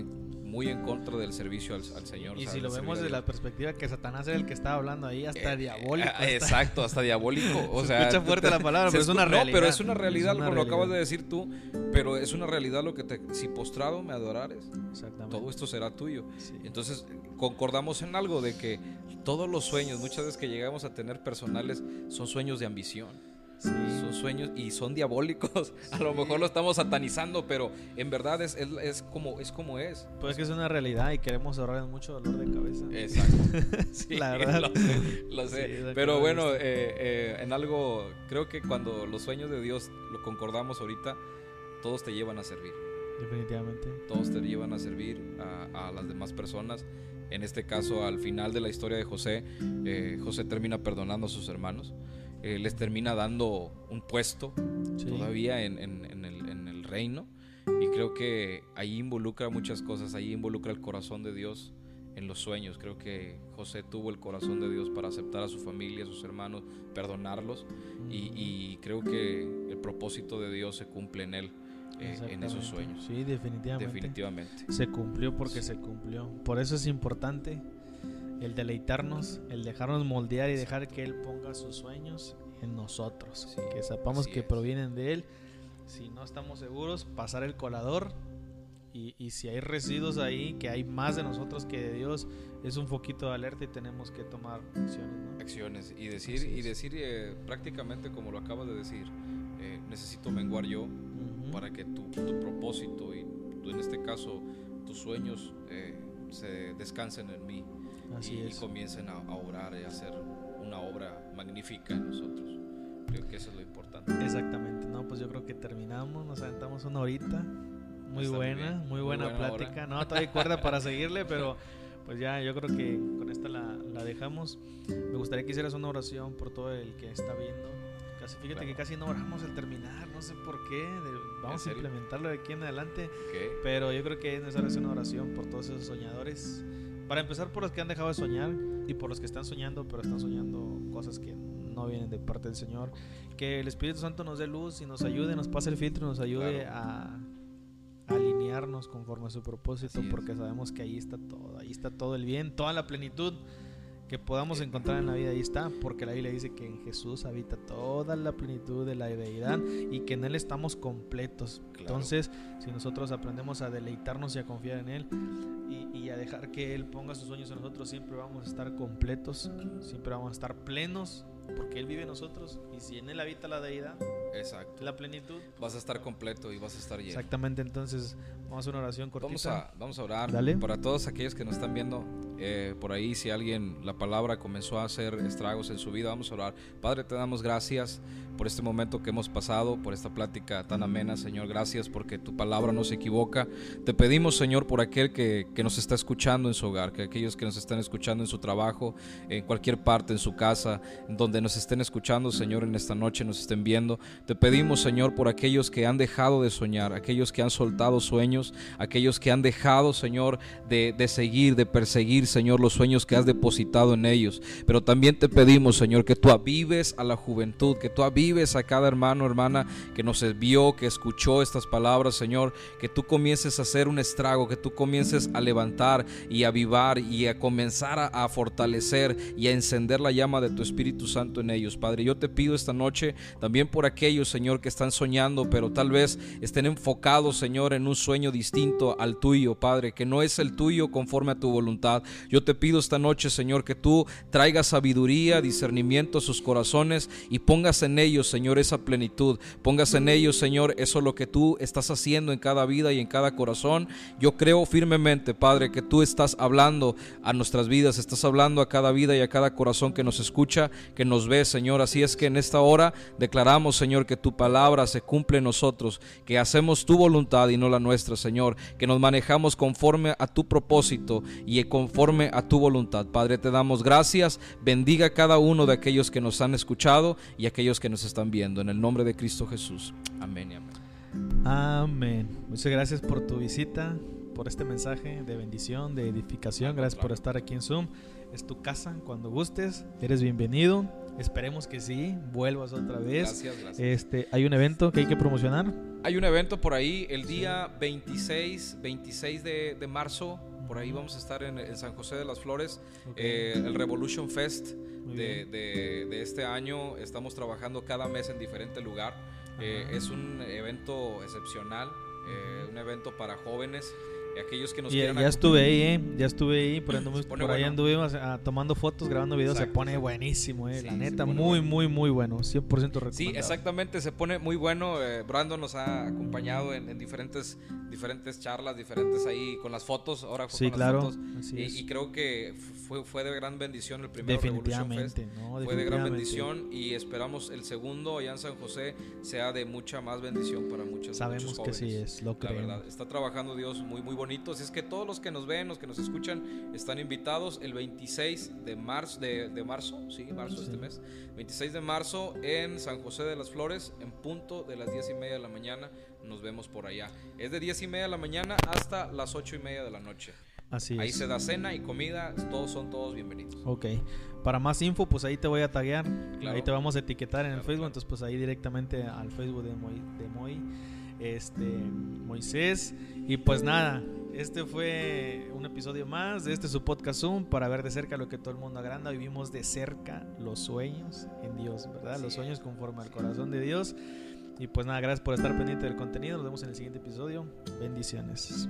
muy en contra del servicio al, Señor. Y si lo vemos desde la perspectiva que Satanás era el que estaba hablando ahí, hasta eh, diabólico. Eh, exacto, hasta diabólico. O [LAUGHS] sea, escucha fuerte la palabra, pero es una realidad. No, pero es una realidad, lo, lo acabas de decir tú, pero es una realidad lo que te... Si postrado me adorares, todo esto será tuyo. Entonces, concordamos en algo de que todos los sueños, muchas veces que llegamos a tener personales, son sueños de ambición. Son sueños y son diabólicos. [LAUGHS] A lo mejor lo estamos satanizando, pero en verdad es, es, como, es como es. Pues que es una realidad y queremos ahorrar mucho dolor de cabeza. Exacto. [LAUGHS] sí, la [LAUGHS] verdad. Lo sé. pero bueno, eh, eh, en algo, creo que cuando los sueños de Dios lo concordamos ahorita, todos te llevan a servir. Definitivamente. Todos te llevan a servir a, a las demás personas. En este caso, al final de la historia de José, eh, José termina perdonando a sus hermanos. Eh, les termina dando un puesto todavía en, el, reino. Y creo que ahí involucra muchas cosas, ahí involucra el corazón de Dios en los sueños. Creo que José tuvo el corazón de Dios para aceptar a su familia, a sus hermanos, perdonarlos. Y, creo que el propósito de Dios se cumple en él. Eh, en esos sueños. Sí, definitivamente. Definitivamente. Se cumplió porque se cumplió. Por eso es importante el deleitarnos, el dejarnos moldear y dejar que Él ponga sus sueños en nosotros, que sepamos que provienen de Él. Si no estamos seguros, pasar el colador y, si hay residuos ahí, que hay más de nosotros que de Dios, es un foquito de alerta y tenemos que tomar acciones. Acciones y decir, y decir eh, prácticamente como lo acabas de decir, eh, necesito menguar yo para que tu, propósito y en este caso tus sueños eh, se descansen en mí y, comiencen a, orar y a hacer una obra magnífica en nosotros. Creo que eso es lo importante. Exactamente, no, pues yo creo que terminamos, nos aventamos una horita. Muy buena, muy, buena, plática. No, todavía cuerda para seguirle, pero [LAUGHS] pues ya yo creo que con esta la, la, dejamos. Me gustaría que hicieras una oración por todo el que está viendo. Casi, fíjate que casi no oramos al terminar, no sé por qué. vamos a implementarlo de aquí en adelante. Pero yo creo que es necesario hacer una oración por todos esos soñadores para empezar por los que han dejado de soñar y por los que están soñando, pero están soñando cosas que no vienen de parte del Señor. Que el Espíritu Santo nos dé luz y nos ayude, nos pase el filtro, nos ayude a, alinearnos conforme a su propósito, porque sabemos que ahí está todo, ahí está todo el bien, toda la plenitud que podamos encontrar en la vida, ahí está, porque la Biblia dice que en Jesús habita toda la plenitud de la deidad y que en Él estamos completos. Entonces, si nosotros aprendemos a deleitarnos y a confiar en Él y, a dejar que Él ponga sus sueños en nosotros, siempre vamos a estar completos, siempre vamos a estar plenos, porque Él vive en nosotros y si en Él habita la deidad, Exacto. la plenitud, vas a estar completo y vas a estar lleno. Exactamente, entonces vamos a una oración cortita. Vamos a, vamos a orar para todos aquellos que nos están viendo eh, por ahí, si alguien la palabra comenzó a hacer estragos en su vida, vamos a orar. Padre, te damos gracias por este momento que hemos pasado, por esta plática tan amena, Señor. Gracias porque tu palabra no se equivoca. Te pedimos, Señor, por aquel que, que nos está escuchando en su hogar, que aquellos que nos están escuchando en su trabajo, en cualquier parte, en su casa, donde nos estén escuchando, Señor, en esta noche nos estén viendo. Te pedimos, Señor, por aquellos que han dejado de soñar, aquellos que han soltado sueños, aquellos que han dejado, Señor, de, de seguir, de perseguir, Señor, los sueños que has depositado en ellos. Pero también te pedimos, Señor, que tú avives a la juventud, que tú avives a cada hermano, hermana que nos vio, que escuchó estas palabras, Señor, que tú comiences a hacer un estrago, que tú comiences a levantar y a avivar y a comenzar a, fortalecer y a encender la llama de tu Espíritu Santo en ellos. Padre, yo te pido esta noche también por aquellos, Señor, que están soñando, pero tal vez estén enfocados, Señor, en un sueño distinto al tuyo, Padre, que no es el tuyo conforme a tu voluntad. Yo te pido esta noche, Señor, que tú traigas sabiduría, discernimiento a sus corazones y pongas en ellos, Señor, esa plenitud. Pongas en ellos, Señor, eso lo que tú estás haciendo en cada vida y en cada corazón. Yo creo firmemente, Padre, que tú estás hablando a nuestras vidas, estás hablando a cada vida y a cada corazón que nos escucha, que nos ve, Señor. Así es que en esta hora declaramos, Señor, que tu palabra se cumple en nosotros, que hacemos tu voluntad y no la nuestra, Señor, que nos manejamos conforme a tu propósito y conforme a tu voluntad. Padre, te damos gracias. Bendiga a cada uno de aquellos que nos han escuchado y aquellos que nos están viendo. En el nombre de Cristo Jesús. Amén y amén. Amén. Muchas gracias por tu visita, por este mensaje de bendición, de edificación. Gracias por estar aquí en Zoom. Es tu casa cuando gustes. Eres bienvenido. Esperemos que sí, vuelvas otra vez. Gracias, gracias. Este, hay un evento que hay que promocionar. Hay un evento por ahí el día 26, 26 de, de marzo. Por ahí vamos a estar en, San José de las Flores, eh, el Revolution Fest de, de, de, este año. Estamos trabajando cada mes en diferente lugar. Eh, es un evento excepcional, eh, un evento para jóvenes aquellos que nos ya, ya estuve ahí, ¿eh? ya estuve ahí, por, ahí [CLEARS THROAT] anduvimos ah, tomando fotos, grabando videos, se pone buenísimo, eh, la neta, muy, muy, muy bueno, 100% recomendado. Sí, exactamente, se pone muy bueno, eh, Brandon nos ha acompañado en, diferentes, diferentes charlas, diferentes ahí, con las fotos, ahora fue sí, con claro, las fotos, y, creo que fue, fue de gran bendición el primer Revolution Fest, fue de gran bendición y esperamos el segundo allá en San José sea de mucha más bendición para muchos Sabemos que sí es, lo verdad, está trabajando Dios muy, muy bonito. Así es que todos los que nos ven, los que nos escuchan, están invitados el 26 de marzo, de, de marzo, sí, marzo este mes, 26 de marzo en San José de las Flores, en punto de las 10 y media de la mañana. Nos vemos por allá. Es de 10 y media de la mañana hasta las 8 y media de la noche. Así ahí se da cena y comida, todos son todos bienvenidos. Ok. Para más info, pues ahí te voy a taguear. Ahí te vamos a etiquetar en el Facebook. Entonces, pues ahí directamente al Facebook de Moy, de Moy este, Moisés. Y pues nada, este fue un episodio más de este su podcast Zoom para ver de cerca lo que todo el mundo agranda. Vivimos de cerca los sueños en Dios, ¿verdad? los sueños conforme al corazón de Dios. Y pues nada, gracias por estar pendiente del contenido. Nos vemos en el siguiente episodio. Bendiciones.